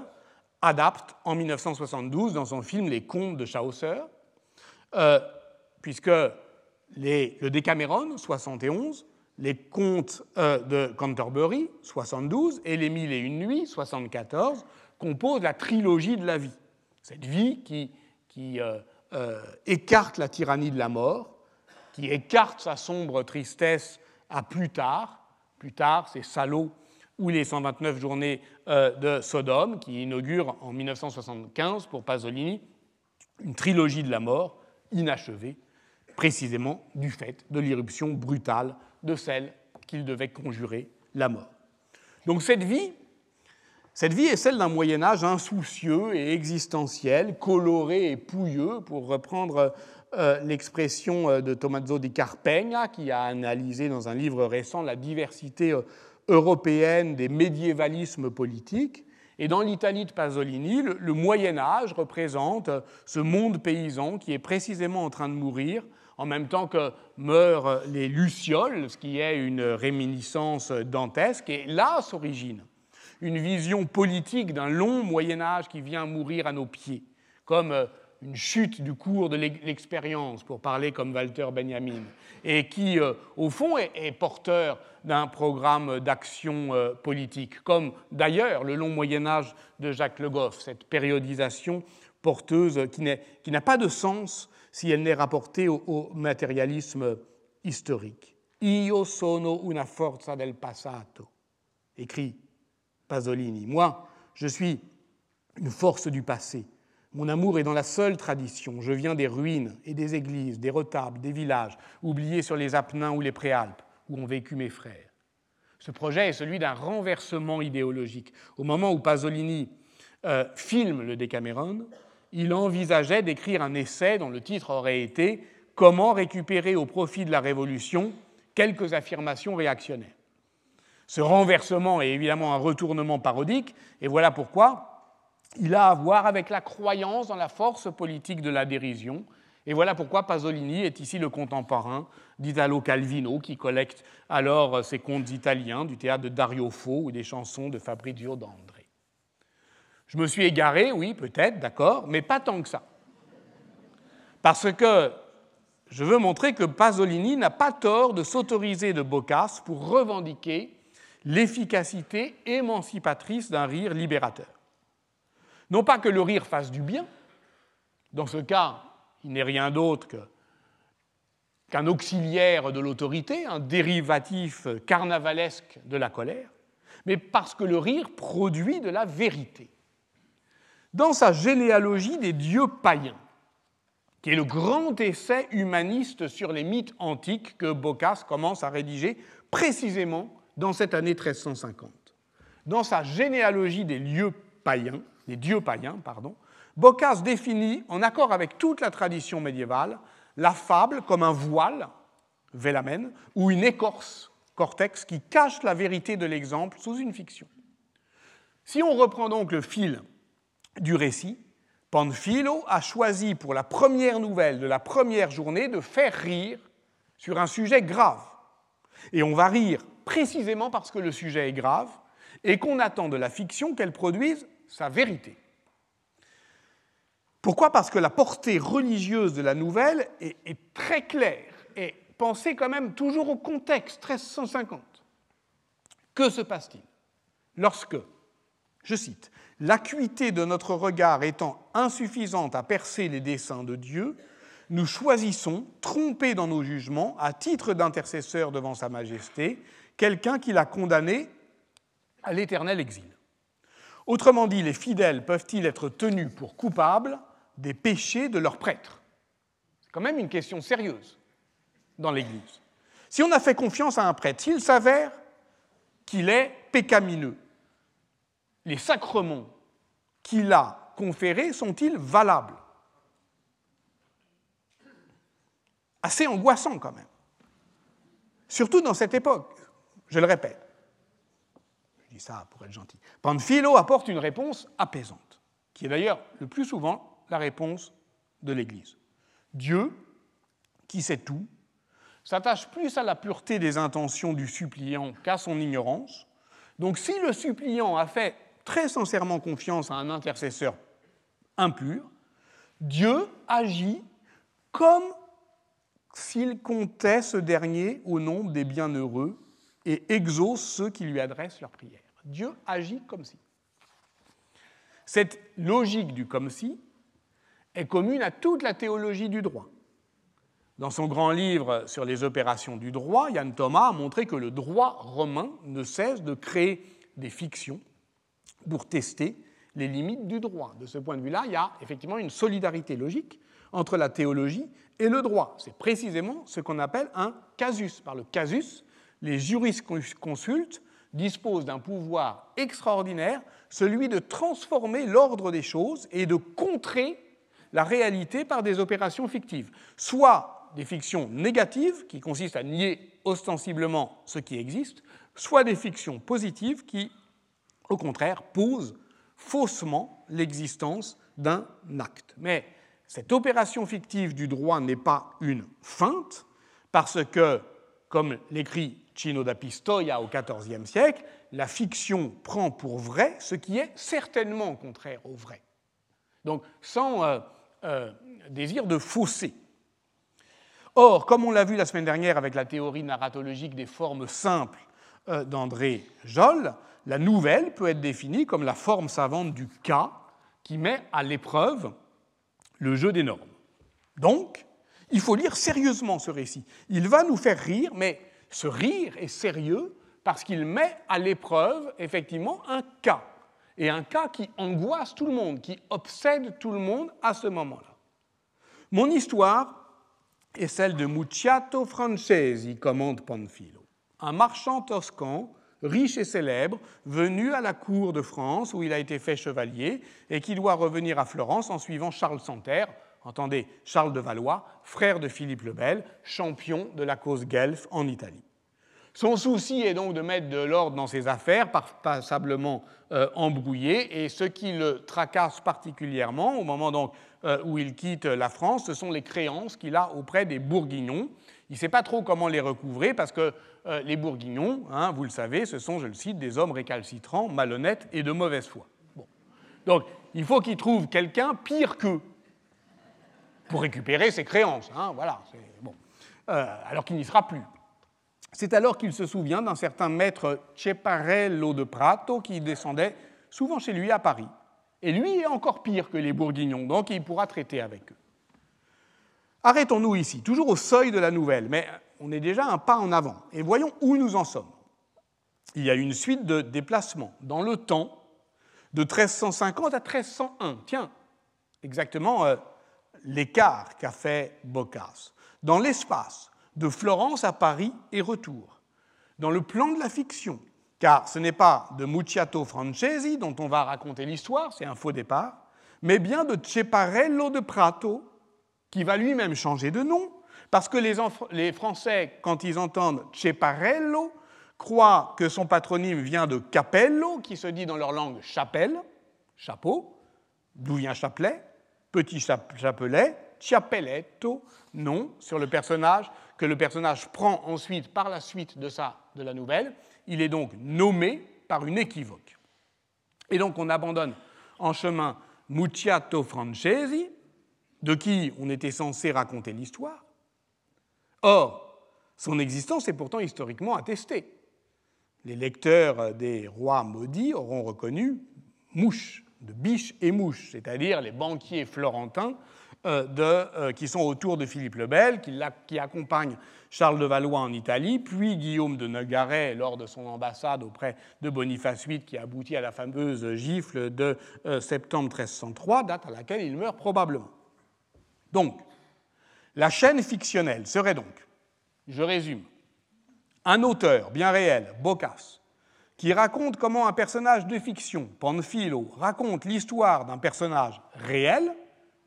adapte en 1972 dans son film Les Contes de Chaucer, euh, puisque le Décameron, 71, les Contes euh, de Canterbury, 72, et Les Mille et une nuits, 74, composent la trilogie de la vie. Cette vie qui, euh, écarte la tyrannie de la mort, qui écarte sa sombre tristesse à plus tard. Plus tard, c'est Salaud ou les 129 journées de Sodome, qui inaugure en 1975 pour Pasolini une trilogie de la mort inachevée, précisément du fait de l'irruption brutale de celle qu'il devait conjurer, la mort. Donc cette vie, cette vie est celle d'un Moyen Âge insoucieux et existentiel, coloré et pouilleux, pour reprendre euh, l'expression euh, de Tommaso di Carpegna, qui a analysé dans un livre récent la diversité euh, européenne des médiévalismes politiques. Et dans l'Italie de Pasolini, le, Moyen Âge représente ce monde paysan qui est précisément en train de mourir, en même temps que meurent les lucioles, ce qui est une réminiscence dantesque. Et là s'origine une vision politique d'un long Moyen Âge qui vient mourir à nos pieds, comme une chute du cours de l'expérience, pour parler comme Walter Benjamin, et qui, euh, au fond, est, porteur d'un programme d'action euh, politique, comme d'ailleurs le long Moyen Âge de Jacques Le Goff, cette périodisation porteuse qui n'a pas de sens si elle n'est rapportée au, au, matérialisme historique. Io sono una forza del passato, écrit Pasolini. Moi, je suis une force du passé mon amour est dans la seule tradition. Je viens des ruines et des églises, des retables, des villages, oubliés sur les Apennins ou les Préalpes, où ont vécu mes frères. Ce projet est celui d'un renversement idéologique. Au moment où Pasolini euh, filme le Décameron, il envisageait d'écrire un essai dont le titre aurait été Comment récupérer au profit de la Révolution quelques affirmations réactionnaires. Ce renversement est évidemment un retournement parodique, et voilà pourquoi il a à voir avec la croyance dans la force politique de la dérision. Et voilà pourquoi Pasolini est ici le contemporain d'Italo Calvino, qui collecte alors ses contes italiens du théâtre de Dario Fo ou des chansons de Fabrizio D'André. Je me suis égaré, oui, peut-être, d'accord, mais pas tant que ça. Parce que je veux montrer que Pasolini n'a pas tort de s'autoriser de Boccace pour revendiquer l'efficacité émancipatrice d'un rire libérateur. Non pas que le rire fasse du bien, dans ce cas, il n'est rien d'autre qu'un auxiliaire de l'autorité, un dérivatif carnavalesque de la colère, mais parce que le rire produit de la vérité. Dans sa généalogie des dieux païens, qui est le grand essai humaniste sur les mythes antiques que Boccace commence à rédiger précisément dans cette année 1350. Dans sa généalogie des lieux païens, des dieux païens, pardon, Boccace définit, en accord avec toute la tradition médiévale, la fable comme un voile, vélamen, ou une écorce, cortex, qui cache la vérité de l'exemple sous une fiction. Si on reprend donc le fil du récit, Panfilo a choisi pour la première nouvelle de la première journée de faire rire sur un sujet grave. Et on va rire précisément parce que le sujet est grave et qu'on attend de la fiction qu'elle produise sa vérité. Pourquoi? Parce que la portée religieuse de la nouvelle est, très claire et pensée quand même toujours au contexte 1350. Que se passe-t-il? Lorsque, je cite, l'acuité de notre regard étant insuffisante à percer les desseins de Dieu, nous choisissons, trompés dans nos jugements, à titre d'intercesseur devant Sa Majesté, quelqu'un qui l'a condamné à l'éternel exil. Autrement dit, les fidèles peuvent-ils être tenus pour coupables des péchés de leurs prêtres? C'est quand même une question sérieuse dans l'Église. Si on a fait confiance à un prêtre, s'il s'avère qu'il est pécamineux, les sacrements qu'il a conférés sont-ils valables? Assez angoissant quand même. Surtout dans cette époque, je le répète. Ça pour être gentil. Panfilo apporte une réponse apaisante, qui est d'ailleurs le plus souvent la réponse de l'Église. Dieu, qui sait tout, s'attache plus à la pureté des intentions du suppliant qu'à son ignorance. Donc si le suppliant a fait très sincèrement confiance à un intercesseur impur, Dieu agit comme s'il comptait ce dernier au nombre des bienheureux et exauce ceux qui lui adressent leurs prières. Dieu agit comme si. Cette logique du comme si est commune à toute la théologie du droit. Dans son grand livre sur les opérations du droit, Yann Thomas a montré que le droit romain ne cesse de créer des fictions pour tester les limites du droit. De ce point de vue-là, il y a effectivement une solidarité logique entre la théologie et le droit. C'est précisément ce qu'on appelle un casus. Par le casus, les jurisconsultes disposent d'un pouvoir extraordinaire, celui de transformer l'ordre des choses et de contrer la réalité par des opérations fictives, soit des fictions négatives qui consistent à nier ostensiblement ce qui existe, soit des fictions positives qui au contraire, pose faussement l'existence d'un acte. Mais cette opération fictive du droit n'est pas une feinte, parce que, comme l'écrit Cino da Pistoia au XIVe siècle, la fiction prend pour vrai ce qui est certainement contraire au vrai. Donc, sans euh, euh, désir de fausser. Or, comme on l'a vu la semaine dernière avec la théorie narratologique des formes simples euh, d'André Jolle, la nouvelle peut être définie comme la forme savante du cas qui met à l'épreuve le jeu des normes. Donc, il faut lire sérieusement ce récit. Il va nous faire rire, mais ce rire est sérieux parce qu'il met à l'épreuve effectivement un cas, et un cas qui angoisse tout le monde, qui obsède tout le monde à ce moment-là. Mon histoire est celle de Mucciato Francesi, commande Panfilo, un marchand toscan riche et célèbre, venu à la cour de France où il a été fait chevalier et qui doit revenir à Florence en suivant Charles Santerre, entendez Charles de Valois, frère de Philippe le Bel, champion de la cause guelfe en Italie. Son souci est donc de mettre de l'ordre dans ses affaires, passablement euh, embrouillées, et ce qui le tracasse particulièrement au moment donc, euh, où il quitte la France, ce sont les créances qu'il a auprès des Bourguignons. Il ne sait pas trop comment les recouvrer parce que euh, les Bourguignons, hein, vous le savez, ce sont, je le cite, des hommes récalcitrants, malhonnêtes et de mauvaise foi. Donc, il faut qu'ils trouvent quelqu'un pire qu'eux pour récupérer ses créances. Hein, voilà, bon. Euh, alors qu'il n'y sera plus. C'est alors qu'il se souvient d'un certain maître Ceparello de Prato qui descendait souvent chez lui à Paris. Et lui est encore pire que les Bourguignons, donc il pourra traiter avec eux. Arrêtons-nous ici, toujours au seuil de la nouvelle, mais on est déjà un pas en avant. Et voyons où nous en sommes. Il y a une suite de déplacements dans le temps de 1350 à 1301. Tiens, exactement l'écart qu'a fait Boccace. Dans l'espace de Florence à Paris et retour, dans le plan de la fiction, car ce n'est pas de Mucciato Francesi dont on va raconter l'histoire, c'est un faux départ, mais bien de Ceparello de Prato, qui va lui-même changer de nom, parce que les, Français, quand ils entendent Ceparello, croient que son patronyme vient de Capello, qui se dit dans leur langue chapelle, chapeau, d'où vient chapelet, petit chapelet, Ciappelletto, nom sur le personnage que le personnage prend ensuite par la suite de, de la nouvelle. Il est donc nommé par une équivoque. Et donc on abandonne en chemin Mucciato Francesi, de qui on était censé raconter l'histoire. Or, son existence est pourtant historiquement attestée. Les lecteurs des rois maudits auront reconnu mouche, de biche et mouche, c'est-à-dire les banquiers florentins euh, euh, qui sont autour de Philippe le Bel, qui, qui, accompagne Charles de Valois en Italie, puis Guillaume de Nogaret lors de son ambassade auprès de Boniface VIII, qui aboutit à la fameuse gifle de euh, septembre 1303, date à laquelle il meurt probablement. Donc, la chaîne fictionnelle serait donc, je résume, un auteur bien réel, Boccace, qui raconte comment un personnage de fiction, Panfilo, raconte l'histoire d'un personnage réel,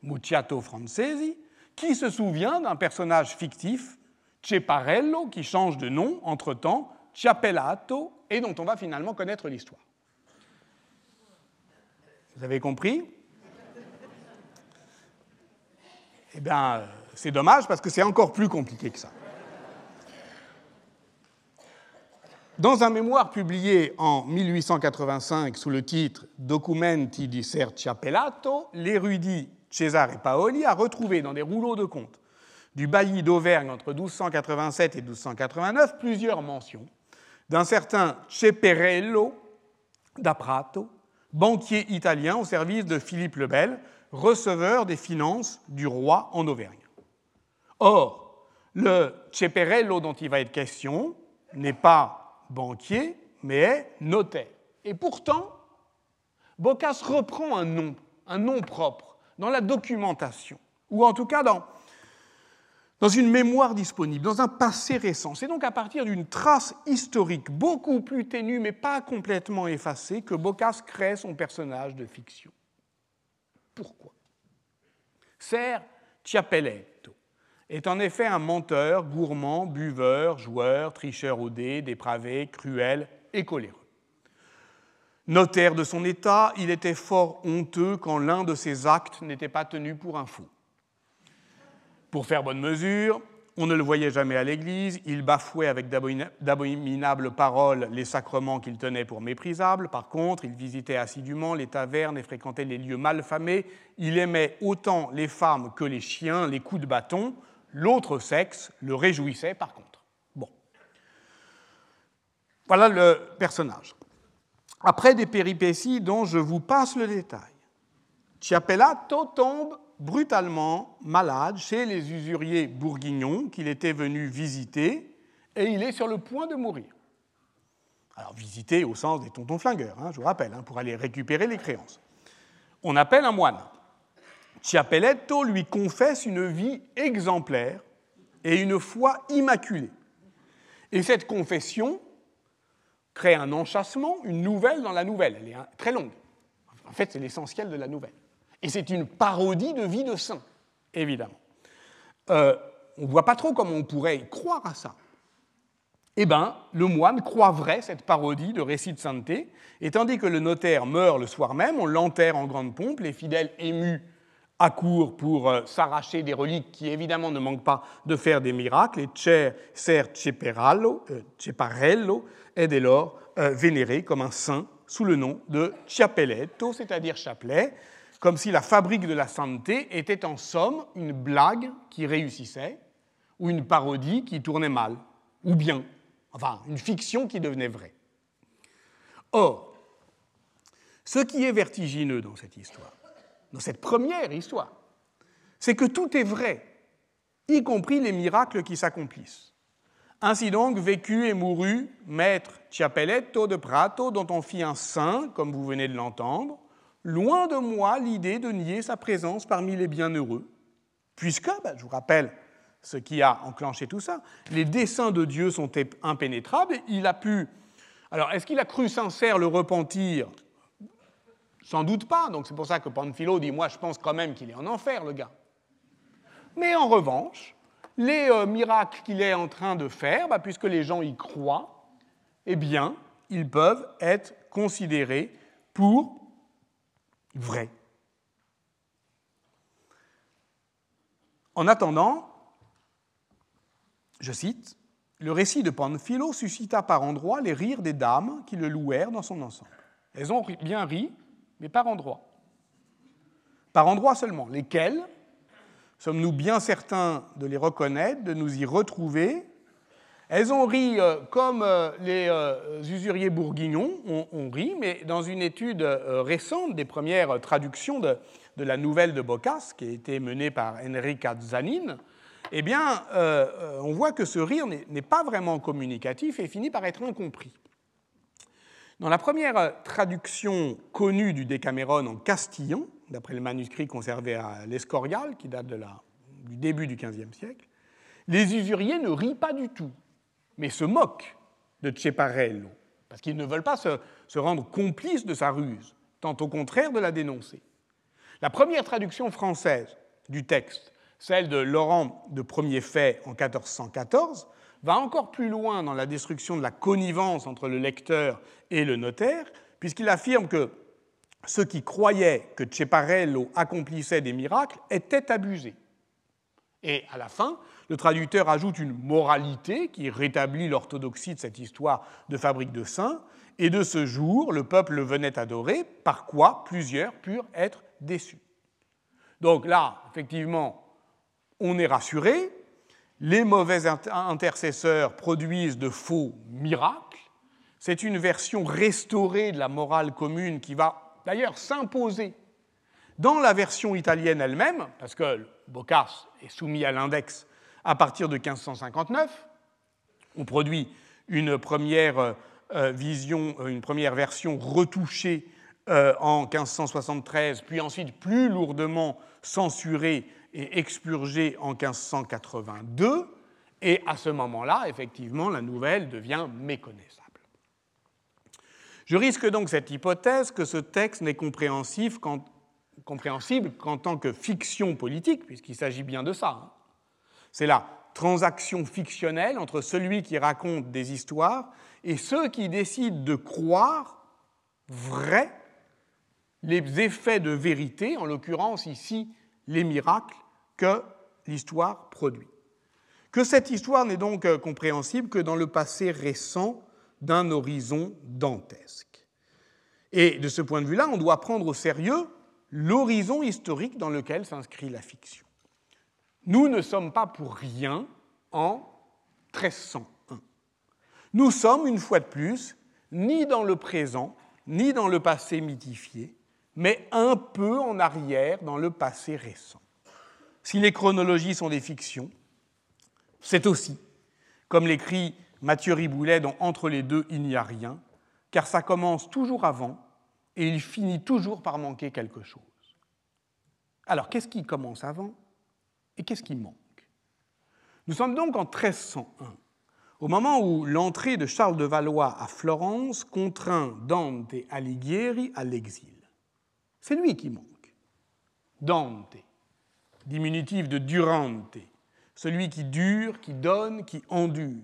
Mucciato Francesi, qui se souvient d'un personnage fictif, Ceparello, qui change de nom entre-temps, Ciappellato, et dont on va finalement connaître l'histoire. Vous avez compris? Eh bien, c'est dommage parce que c'est encore plus compliqué que ça. Dans un mémoire publié en 1885 sous le titre Documenti di Ser Ciappellato, l'érudit Cesare Paoli a retrouvé dans des rouleaux de comptes du bailli d'Auvergne entre 1287 et 1289 plusieurs mentions d'un certain Ceperello da Prato, banquier italien au service de Philippe le Bel, receveur des finances du roi en Auvergne. Or, le Ceperello dont il va être question n'est pas banquier, mais est notaire. Et pourtant, Boccace reprend un nom, un nom propre dans la documentation, ou en tout cas dans, une mémoire disponible, dans un passé récent. C'est donc à partir d'une trace historique beaucoup plus ténue, mais pas complètement effacée, que Boccace crée son personnage de fiction. Pourquoi? Ser Ciappelletto est en effet un menteur, gourmand, buveur, joueur, tricheur au dé, dépravé, cruel et coléreux. Notaire de son état, il était fort honteux quand l'un de ses actes n'était pas tenu pour un fou. Pour faire bonne mesure, on ne le voyait jamais à l'église, il bafouait avec d'abominables paroles les sacrements qu'il tenait pour méprisables. Par contre, il visitait assidûment les tavernes et fréquentait les lieux malfamés. Il aimait autant les femmes que les chiens, les coups de bâton. L'autre sexe le réjouissait par contre. Bon. Voilà le personnage après des péripéties dont je vous passe le détail. Ciappellato tombe brutalement malade chez les usuriers bourguignons qu'il était venu visiter et il est sur le point de mourir. Alors visiter au sens des tontons flingueurs, hein, je vous rappelle, hein, pour aller récupérer les créances. On appelle un moine. Ciappelletto lui confesse une vie exemplaire et une foi immaculée. Et cette confession crée un enchâssement, une nouvelle dans la nouvelle. Elle est très longue. En fait, c'est l'essentiel de la nouvelle. Et c'est une parodie de vie de saint, évidemment. Euh, on ne voit pas trop comment on pourrait croire à ça. Eh bien, le moine croit vrai cette parodie de récit de sainteté, et tandis que le notaire meurt le soir même, on l'enterre en grande pompe, les fidèles émus accourent pour euh, s'arracher des reliques qui évidemment ne manquent pas de faire des miracles, et Cer Ceparello euh, est dès lors euh, vénéré comme un saint sous le nom de Ciappelletto, c'est-à-dire chapelet, comme si la fabrique de la sainteté était en somme une blague qui réussissait ou une parodie qui tournait mal, ou bien, enfin, une fiction qui devenait vraie. Or, ce qui est vertigineux dans cette histoire, dans cette première histoire, c'est que tout est vrai, y compris les miracles qui s'accomplissent. Ainsi donc vécut et mourut maître Ciappelletto de Prato, dont on fit un saint, comme vous venez de l'entendre, loin de moi l'idée de nier sa présence parmi les bienheureux, puisque, ben, je vous rappelle ce qui a enclenché tout ça, les desseins de Dieu sont impénétrables, il a pu... Alors, est-ce qu'il a cru sincère le repentir Sans doute pas, donc c'est pour ça que Panfilo dit, moi je pense quand même qu'il est en enfer, le gars. Mais en revanche, les euh, miracles qu'il est en train de faire, bah, puisque les gens y croient, eh bien, ils peuvent être considérés pour vrais. En attendant, je cite, le récit de Panfilo suscita par endroits les rires des dames qui le louèrent dans son ensemble. Elles ont bien ri, mais par endroits. Par endroits seulement. Lesquels? Sommes-nous bien certains de les reconnaître, de nous y retrouver? Elles ont ri euh, comme euh, les euh, usuriers bourguignons ont, ri, mais dans une étude récente des premières traductions de, de la nouvelle de Bocas, qui a été menée par Enrica Zanin, eh bien, on voit que ce rire n'est pas vraiment communicatif et finit par être incompris. Dans la première traduction connue du Décaméron en castillan, d'après le manuscrit conservé à l'Escorial, qui date du début du XVe siècle, les usuriers ne rient pas du tout, mais se moquent de Ceparello, parce qu'ils ne veulent pas se, se rendre complices de sa ruse, tant au contraire de la dénoncer. La première traduction française du texte, celle de Laurent de Premier Fait en 1414, va encore plus loin dans la destruction de la connivence entre le lecteur et le notaire, puisqu'il affirme que ceux qui croyaient que Ceparello accomplissait des miracles étaient abusés. Et à la fin, le traducteur ajoute une moralité qui rétablit l'orthodoxie de cette histoire de fabrique de saints. Et de ce jour, le peuple le venait adorer, par quoi plusieurs purent être déçus. Donc là, effectivement, on est rassuré. Les mauvais intercesseurs produisent de faux miracles. C'est une version restaurée de la morale commune qui va d'ailleurs s'imposer dans la version italienne elle-même, parce que Boccace est soumis à l'index à partir de 1559. On produit une première euh, vision, euh, une première version retouchée euh, en 1573, puis ensuite plus lourdement censurée et expurgée en 1582. Et à ce moment-là, effectivement, la nouvelle devient méconnaissable. Je risque donc cette hypothèse que ce texte n'est compréhensible qu'en tant que fiction politique, puisqu'il s'agit bien de ça. Hein. C'est la transaction fictionnelle entre celui qui raconte des histoires et ceux qui décident de croire vrai les effets de vérité, en l'occurrence ici les miracles que l'histoire produit. Que cette histoire n'est donc euh, compréhensible que dans le passé récent d'un horizon dantesque. Et de ce point de vue-là, on doit prendre au sérieux l'horizon historique dans lequel s'inscrit la fiction. Nous ne sommes pas pour rien en 1301. Nous sommes, une fois de plus, ni dans le présent, ni dans le passé mythifié, mais un peu en arrière dans le passé récent. Si les chronologies sont des fictions, c'est aussi, comme l'écrit Mathieu Riboulet dont Entre les deux, il n'y a rien, car ça commence toujours avant et il finit toujours par manquer quelque chose. Alors, qu'est-ce qui commence avant et qu'est-ce qui manque? Nous sommes donc en 1301, au moment où l'entrée de Charles de Valois à Florence contraint Dante Alighieri à l'exil. C'est lui qui manque. Dante, diminutif de durante, celui qui dure, qui donne, qui endure.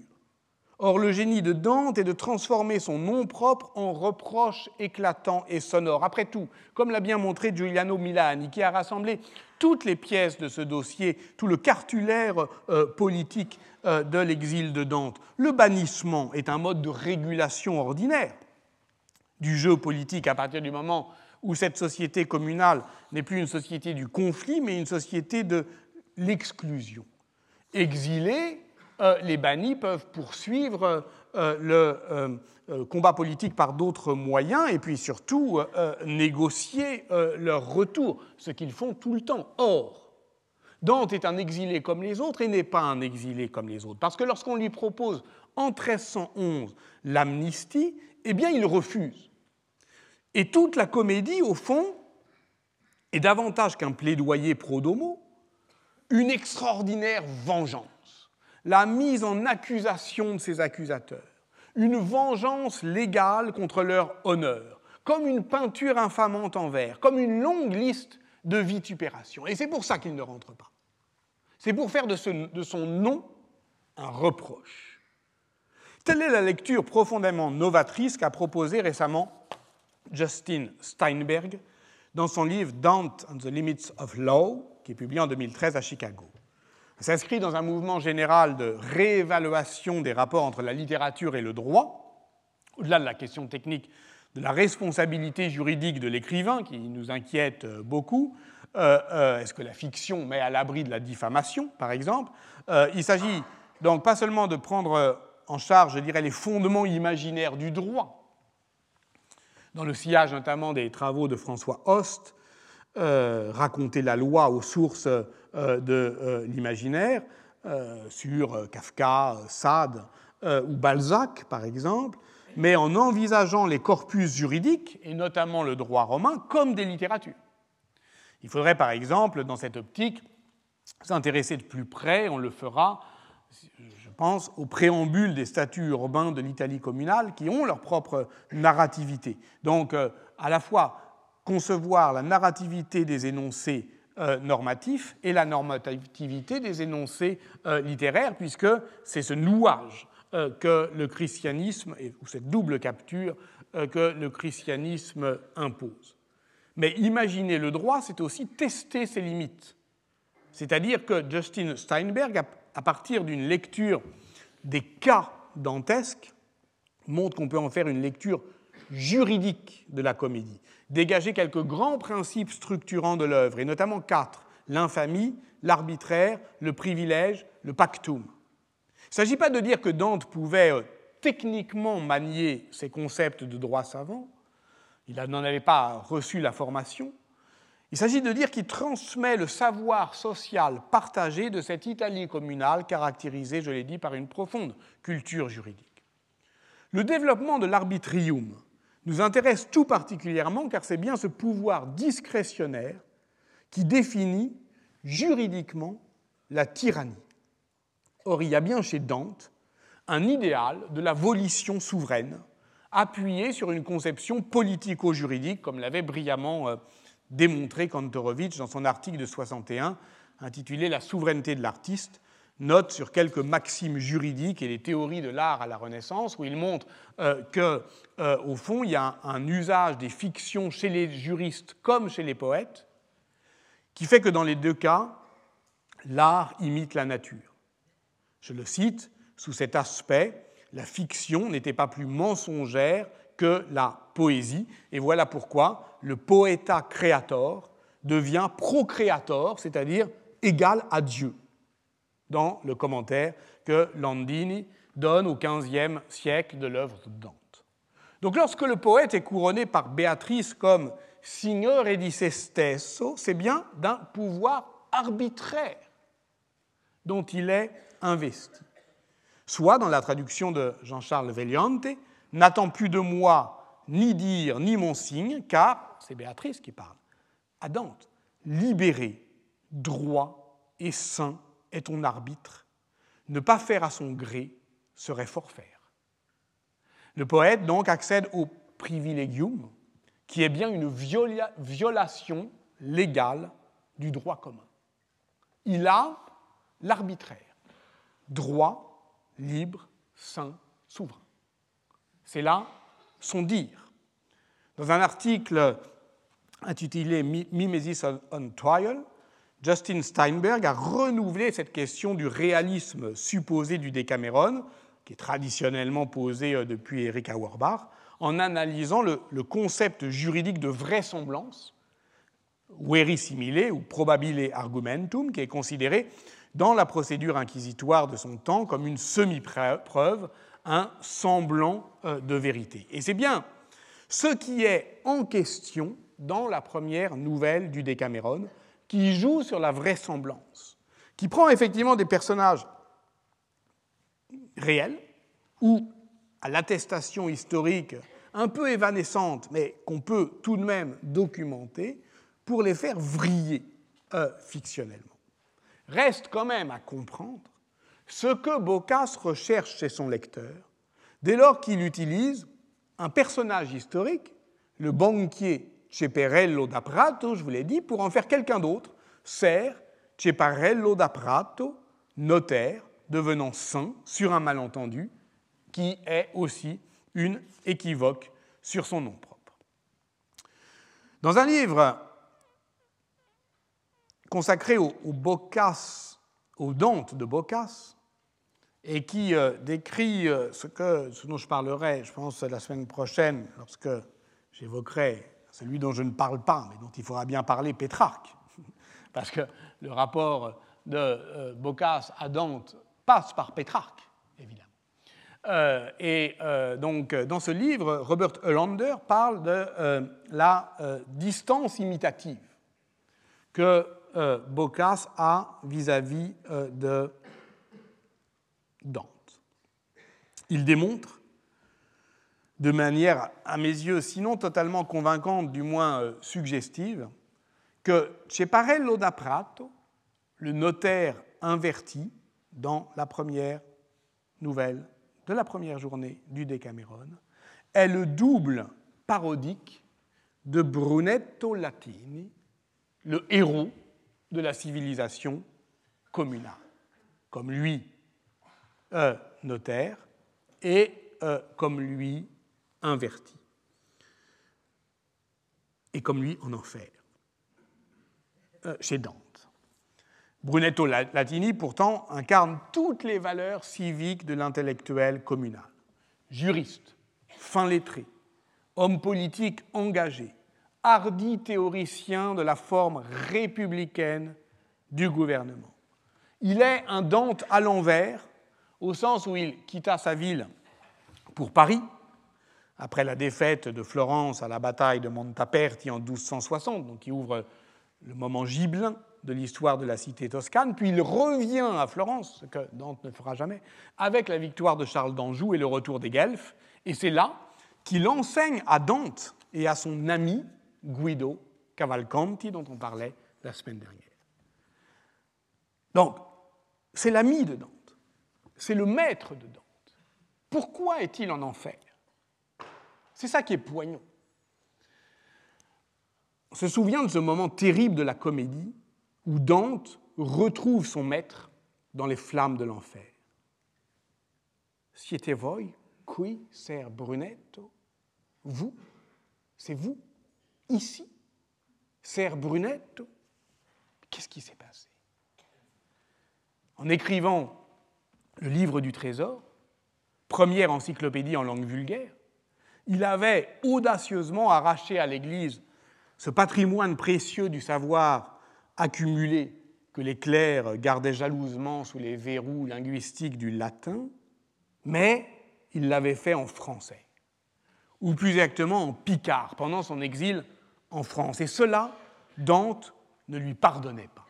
Or, le génie de Dante est de transformer son nom propre en reproche éclatant et sonore. Après tout, comme l'a bien montré Giuliano Milani, qui a rassemblé toutes les pièces de ce dossier, tout le cartulaire euh, politique euh, de l'exil de Dante, le bannissement est un mode de régulation ordinaire du jeu politique à partir du moment où cette société communale n'est plus une société du conflit, mais une société de l'exclusion. Exilé, euh, les bannis peuvent poursuivre euh, le euh, combat politique par d'autres moyens et puis surtout négocier leur retour, ce qu'ils font tout le temps. Or, Dante est un exilé comme les autres et n'est pas un exilé comme les autres. Parce que lorsqu'on lui propose en 1311 l'amnistie, eh bien il refuse. Et toute la comédie, au fond, est davantage qu'un plaidoyer pro domo, une extraordinaire vengeance, la mise en accusation de ses accusateurs, une vengeance légale contre leur honneur, comme une peinture infamante en verre, comme une longue liste de vitupérations. Et c'est pour ça qu'il ne rentre pas. C'est pour faire de son nom un reproche. Telle est la lecture profondément novatrice qu'a proposée récemment Justin Steinberg dans son livre Dante and the Limits of Law, qui est publié en 2013 à Chicago. Il s'inscrit dans un mouvement général de réévaluation des rapports entre la littérature et le droit, au-delà de la question technique de la responsabilité juridique de l'écrivain, qui nous inquiète beaucoup. Euh, euh, est-ce que la fiction met à l'abri de la diffamation, par exemple? Euh, Il s'agit donc pas seulement de prendre en charge, je dirais, les fondements imaginaires du droit, dans le sillage notamment des travaux de François Host, euh, raconter la loi aux sources euh, de euh, l'imaginaire, sur Kafka, Sade ou Balzac, par exemple, mais en envisageant les corpus juridiques, et notamment le droit romain, comme des littératures. Il faudrait, par exemple, dans cette optique, s'intéresser de plus près, on le fera, pense, au préambule des statuts urbains de l'Italie communale qui ont leur propre narrativité. Donc, à la fois concevoir la narrativité des énoncés euh, normatifs et la normativité des énoncés euh, littéraires, puisque c'est ce nouage euh, que le christianisme, ou cette double capture que le christianisme impose. Mais imaginer le droit, c'est aussi tester ses limites. C'est-à-dire que Justin Steinberg, à partir d'une lecture des cas dantesques, montre qu'on peut en faire une lecture juridique de la comédie dégager quelques grands principes structurants de l'œuvre, et notamment quatre l'infamie, l'arbitraire, le privilège, le pactum. Il ne s'agit pas de dire que Dante pouvait euh, techniquement manier ces concepts de droit savant, il n'en avait pas reçu la formation. Il s'agit de dire qu'il transmet le savoir social partagé de cette Italie communale caractérisée, je l'ai dit, par une profonde culture juridique. Le développement de l'arbitrium, nous intéresse tout particulièrement car c'est bien ce pouvoir discrétionnaire qui définit juridiquement la tyrannie. Or, il y a bien chez Dante un idéal de la volition souveraine, appuyé sur une conception politico-juridique, comme l'avait brillamment euh, démontré Kantorowicz dans son article de 61 intitulé La souveraineté de l'artiste, note sur quelques maximes juridiques et les théories de l'art à la Renaissance, où il montre euh, qu'au euh, fond, il y a un, usage des fictions chez les juristes comme chez les poètes, qui fait que dans les deux cas, l'art imite la nature. Je le cite, sous cet aspect, la fiction n'était pas plus mensongère que la poésie, et voilà pourquoi le poeta creator devient procreator, c'est-à-dire égal à Dieu dans le commentaire que Landini donne au XVe siècle de l'œuvre de Dante. Donc lorsque le poète est couronné par Béatrice comme Signore di se stesso, c'est bien d'un pouvoir arbitraire dont il est investi. Soit, dans la traduction de Jean-Charles Vegliante, n'attend plus de moi ni dire ni mon signe, car c'est Béatrice qui parle. À Dante, libéré, droit et saint est ton arbitre. Ne pas faire à son gré serait forfaire. Le poète donc accède au privilegium, qui est bien une violation légale du droit commun. Il a l'arbitraire, droit, libre, saint, souverain. C'est là son dire. Dans un article intitulé Mimesis on Trial, Justin Steinberg a renouvelé cette question du réalisme supposé du Décameron, qui est traditionnellement posé euh, depuis Eric Auerbach, en analysant le, concept juridique de vraisemblance, veri simile ou probabile argumentum, qui est considéré dans la procédure inquisitoire de son temps comme une semi-preuve, un semblant euh, de vérité. Et c'est bien ce qui est en question dans la première nouvelle du Décameron, qui joue sur la vraisemblance, qui prend effectivement des personnages réels ou à l'attestation historique un peu évanescente, mais qu'on peut tout de même documenter, pour les faire vriller euh, fictionnellement. reste quand même à comprendre ce que Boccace recherche chez son lecteur dès lors qu'il utilise un personnage historique, le banquier Ceperello da Prato, je vous l'ai dit, pour en faire quelqu'un d'autre, Ser Ceparello da Prato, notaire, devenant saint sur un malentendu, qui est aussi une équivoque sur son nom propre. Dans un livre consacré au, au Boccace, au Dante de Boccace, et qui euh, décrit euh, ce, que, ce dont je parlerai, je pense, la semaine prochaine, lorsque j'évoquerai celui dont je ne parle pas, mais dont il faudra bien parler, Pétrarque. Parce que le rapport de euh, Boccace à Dante passe par Pétrarque, évidemment. et donc, dans ce livre, Robert Hollander parle de la distance imitative que Boccace a vis-à-vis -vis, de Dante. Il démontre, de manière, à mes yeux, sinon totalement convaincante, du moins euh, suggestive, que chez Parello da Prato, le notaire inverti, dans la première nouvelle de la première journée du Decameron, est le double parodique de Brunetto Latini, le héros de la civilisation communale. Comme lui, notaire et euh, comme lui inverti. Et comme lui en enfer, euh, chez Dante. Brunetto Latini, pourtant, incarne toutes les valeurs civiques de l'intellectuel communal. Juriste, fin lettré, homme politique engagé, hardi théoricien de la forme républicaine du gouvernement. Il est un Dante à l'envers au sens où il quitta sa ville pour Paris, après la défaite de Florence à la bataille de Montaperti en 1260, donc qui ouvre le moment gibelin de l'histoire de la cité toscane, puis il revient à Florence, ce que Dante ne fera jamais, avec la victoire de Charles d'Anjou et le retour des Guelfes, et c'est là qu'il enseigne à Dante et à son ami Guido Cavalcanti, dont on parlait la semaine dernière. Donc, c'est l'ami de Dante c'est le maître de Dante. Pourquoi est-il en enfer? C'est ça qui est poignant. On se souvient de ce moment terrible de la comédie où Dante retrouve son maître dans les flammes de l'enfer. Siete voi qui ser Brunetto? Vous? C'est vous? Ici? Ser Brunetto Qu'est-ce qui s'est passé? En écrivant le livre du trésor, première encyclopédie en langue vulgaire, il avait audacieusement arraché à l'Église ce patrimoine précieux du savoir accumulé que les clercs gardaient jalousement sous les verrous linguistiques du latin, mais il l'avait fait en français, ou plus exactement en picard, pendant son exil en France. Et cela, Dante ne lui pardonnait pas.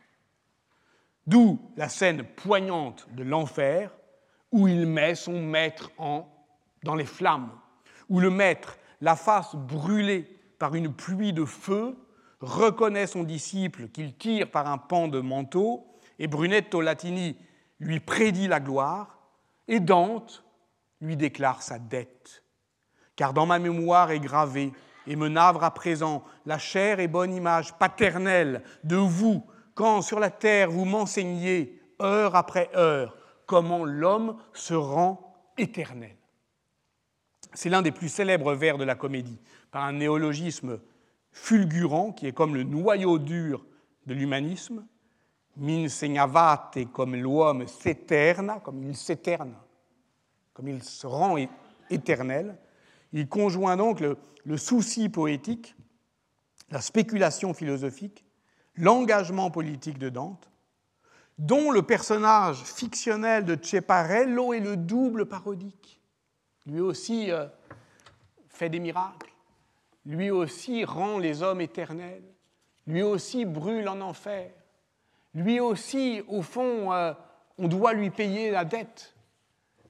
D'où la scène poignante de l'enfer où il met son maître en, dans les flammes, où le maître, la face brûlée par une pluie de feu, reconnaît son disciple qu'il tire par un pan de manteau, et Brunetto Latini lui prédit la gloire, et Dante lui déclare sa dette. Car dans ma mémoire est gravée, et me navre à présent la chère et bonne image paternelle de vous, quand sur la terre vous m'enseignez, heure après heure, comment l'homme se rend éternel. C'est l'un des plus célèbres vers de la comédie, par un néologisme fulgurant qui est comme le noyau dur de l'humanisme. M'insegnavate comme l'homme s'éterne, comme il s'éterne, comme il se rend éternel. Il conjoint donc le souci poétique, la spéculation philosophique, l'engagement politique de Dante, dont le personnage fictionnel de Ceparello est le double parodique. Lui aussi euh, fait des miracles, lui aussi rend les hommes éternels, lui aussi brûle en enfer, lui aussi, au fond, euh, on doit lui payer la dette,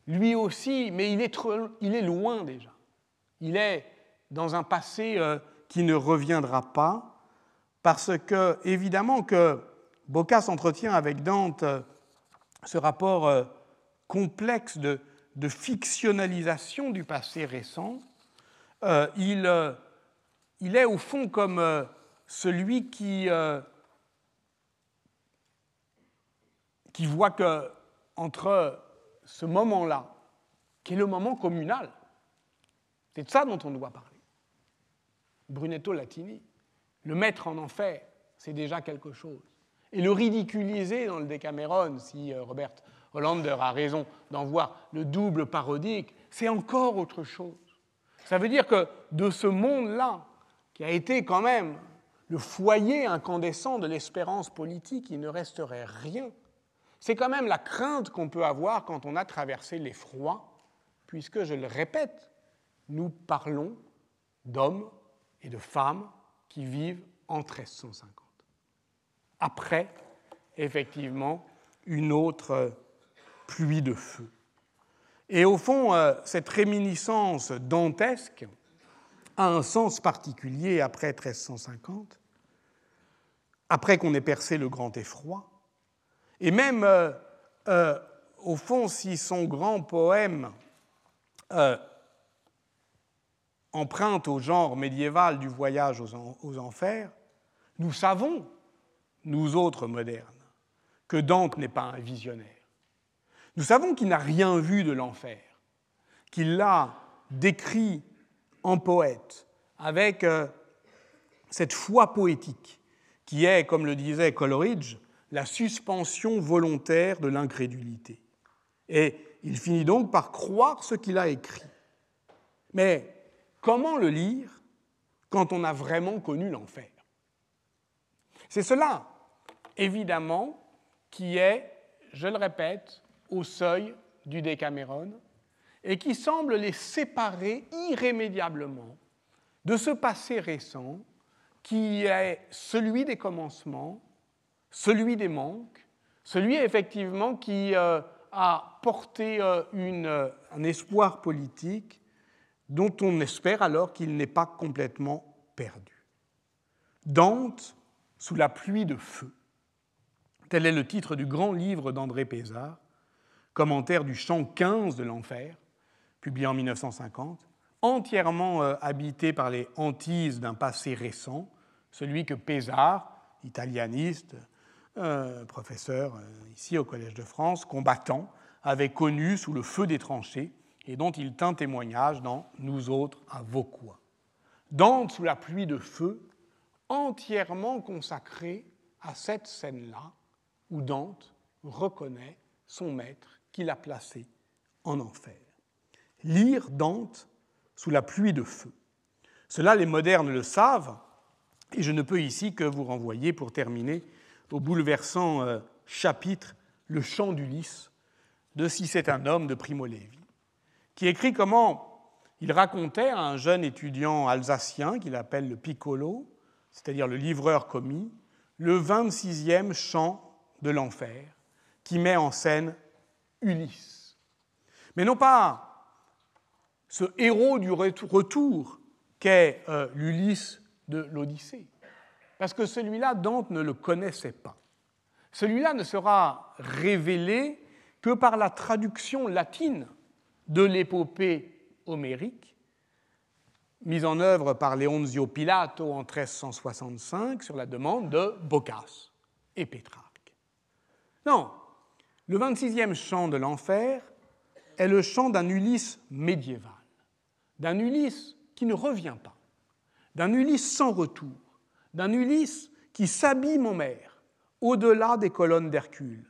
lui aussi, mais il est, il est loin déjà. Il est dans un passé euh, qui ne reviendra pas, parce que, évidemment, que Boccace entretient avec Dante ce rapport complexe de, fictionnalisation du passé récent. il, il, est au fond comme celui qui, qui voit que entre ce moment-là, qui est le moment communal, c'est de ça dont on doit parler. Brunetto Latini, le mettre en enfer, c'est déjà quelque chose. Et le ridiculiser dans le Décameron, si euh, Robert Hollander a raison d'en voir le double parodique, c'est encore autre chose. Ça veut dire que de ce monde-là, qui a été quand même le foyer incandescent de l'espérance politique, il ne resterait rien. C'est quand même la crainte qu'on peut avoir quand on a traversé l'effroi, puisque, je le répète, nous parlons d'hommes et de femmes qui vivent en 1350. Après, effectivement, une autre pluie de feu. Et au fond, euh, cette réminiscence dantesque a un sens particulier après 1350, après qu'on ait percé le grand effroi, et même, euh, euh, au fond, si son grand poème emprunte au genre médiéval du voyage aux, enfers, nous savons, nous autres modernes, que Dante n'est pas un visionnaire. Nous savons qu'il n'a rien vu de l'enfer, qu'il l'a décrit en poète, avec euh, cette foi poétique qui est, comme le disait Coleridge, la suspension volontaire de l'incrédulité. Et il finit donc par croire ce qu'il a écrit. Mais Comment le lire quand on a vraiment connu l'enfer? C'est cela, évidemment, qui est, je le répète, au seuil du Décameron et qui semble les séparer irrémédiablement de ce passé récent qui est celui des commencements, celui des manques, celui effectivement qui euh, a porté euh, une, un espoir politique dont on espère alors qu'il n'est pas complètement perdu. Dante sous la pluie de feu. Tel est le titre du grand livre d'André Pézard, commentaire du chant 15 de l'enfer, publié en 1950, entièrement euh, habité par les hantises d'un passé récent, celui que Pézard, italianiste, euh, professeur euh, ici au Collège de France, combattant, avait connu sous le feu des tranchées et dont il tint témoignage dans Nous autres à Vauquois. Dante sous la pluie de feu, entièrement consacré à cette scène-là où Dante reconnaît son maître qu'il a placé en enfer. Lire Dante sous la pluie de feu. Cela, les modernes le savent, et je ne peux ici que vous renvoyer, pour terminer, au bouleversant euh, chapitre Le chant d'Ulysse de Si c'est un homme de Primo Levi qui écrit comment il racontait à un jeune étudiant alsacien qu'il appelle le Piccolo, c'est-à-dire le livreur commis, le 26e chant de l'enfer qui met en scène Ulysse. Mais non pas ce héros du retour qu'est euh, l'Ulysse de l'Odyssée, parce que celui-là, Dante ne le connaissait pas. Celui-là ne sera révélé que par la traduction latine de l'épopée homérique, mise en œuvre par Leonzio Pilato en 1365 sur la demande de Boccace et Pétrarque. Non, le 26e chant de l'enfer est le chant d'un Ulysse médiéval, d'un Ulysse qui ne revient pas, d'un Ulysse sans retour, d'un Ulysse qui s'abîme en mer, au-delà des colonnes d'Hercule,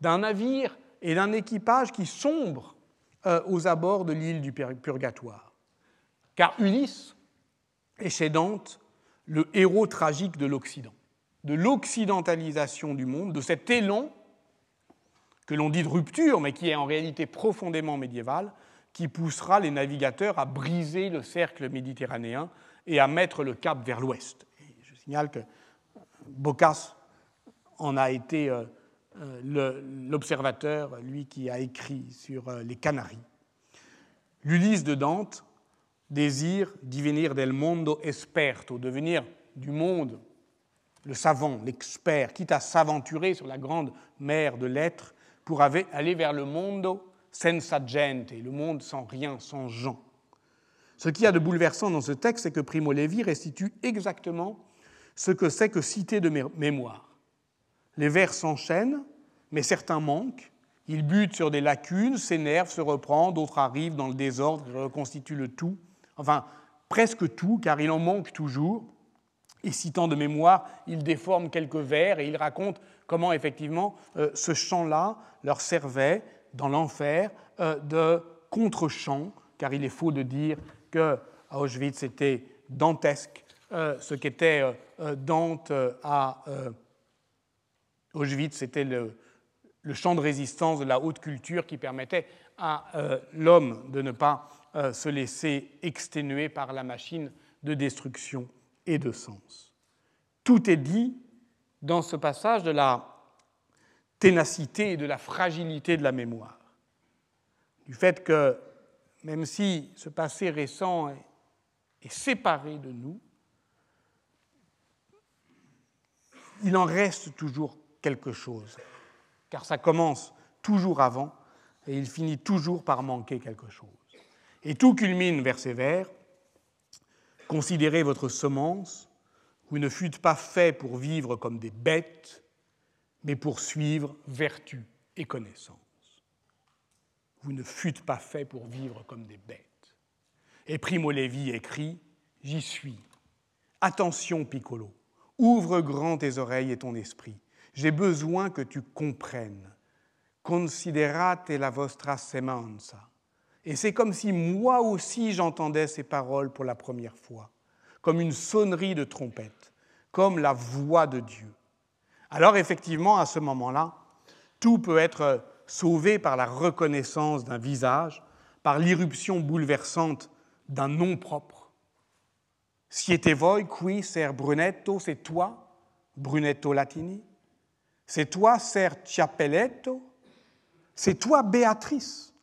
d'un navire et d'un équipage qui sombrent euh, aux abords de l'île du Purgatoire. Car Ulysse est chez Dante le héros tragique de l'Occident, de l'occidentalisation du monde, de cet élan que l'on dit de rupture, mais qui est en réalité profondément médiéval, qui poussera les navigateurs à briser le cercle méditerranéen et à mettre le cap vers l'ouest. Je signale que Boccace en a été euh, euh, l'observateur, lui qui a écrit sur euh, les Canaries. L'Ulysse de Dante désire divenir del mondo esperto, devenir du monde le savant, l'expert, quitte à s'aventurer sur la grande mer de l'être pour aller vers le monde senza gente, le monde sans rien, sans gens. Ce qu'il y a de bouleversant dans ce texte, c'est que Primo Levi restitue exactement ce que c'est que citer de mémoire. Les vers s'enchaînent, mais certains manquent. Ils butent sur des lacunes, s'énervent, se reprend, d'autres arrivent dans le désordre, reconstituent le tout. Enfin, presque tout, car il en manque toujours. Et citant de mémoire, il déforme quelques vers et il raconte comment effectivement euh, ce chant-là leur servait dans l'enfer euh, de contre-chant, car il est faux de dire que Auschwitz était dantesque, euh, ce qu'était Dante à Auschwitz, c'était le, le, champ de résistance de la haute culture qui permettait à l'homme de ne pas se laisser exténuer par la machine de destruction et de sens. Tout est dit dans ce passage de la ténacité et de la fragilité de la mémoire, du fait que même si ce passé récent est, séparé de nous, il en reste toujours quelque chose, car ça commence toujours avant et il finit toujours par manquer quelque chose. Et tout culmine vers ces vers. Considérez votre semence, vous ne fûtes pas fait pour vivre comme des bêtes, mais pour suivre vertu et connaissance. Vous ne fûtes pas fait pour vivre comme des bêtes. Et Primo Levi écrit J'y suis. Attention, Piccolo, ouvre grand tes oreilles et ton esprit. J'ai besoin que tu comprennes. Considerate la vostra semenza. Et c'est comme si moi aussi j'entendais ces paroles pour la première fois, comme une sonnerie de trompette, comme la voix de Dieu. Alors effectivement, à ce moment-là, tout peut être sauvé par la reconnaissance d'un visage, par l'irruption bouleversante d'un nom propre. Siete voi qui, ser Brunetto, c'est toi, Brunetto Latini? C'est toi, ser Ciappelletto C'est toi, Béatrice,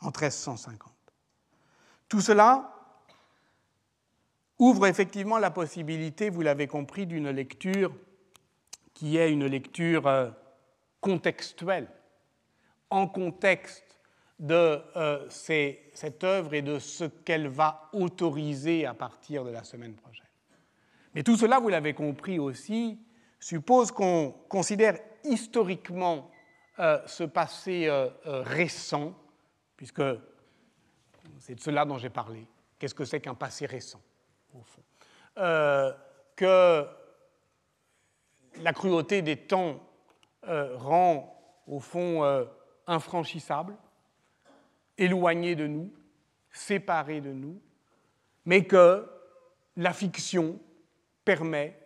en 1350. Tout cela ouvre effectivement la possibilité, vous l'avez compris, d'une lecture qui est une lecture euh, contextuelle, en contexte de euh, cette œuvre et de ce qu'elle va autoriser à partir de la semaine prochaine. Mais tout cela, vous l'avez compris aussi, suppose qu'on considère historiquement euh, ce passé récent, puisque c'est de cela dont j'ai parlé. Qu'est-ce que c'est qu'un passé récent, au fond? Que la cruauté des temps euh, rend, au fond, euh, infranchissable, éloigné de nous, séparé de nous, mais que la fiction permet,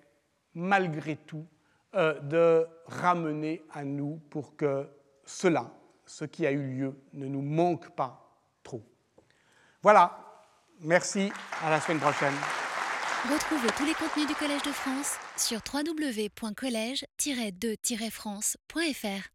malgré tout, euh, de ramener à nous pour que cela, ce qui a eu lieu, ne nous manque pas trop. Voilà, merci, à la semaine prochaine. Retrouvez tous les contenus du Collège de France sur www.colège-2-france.fr.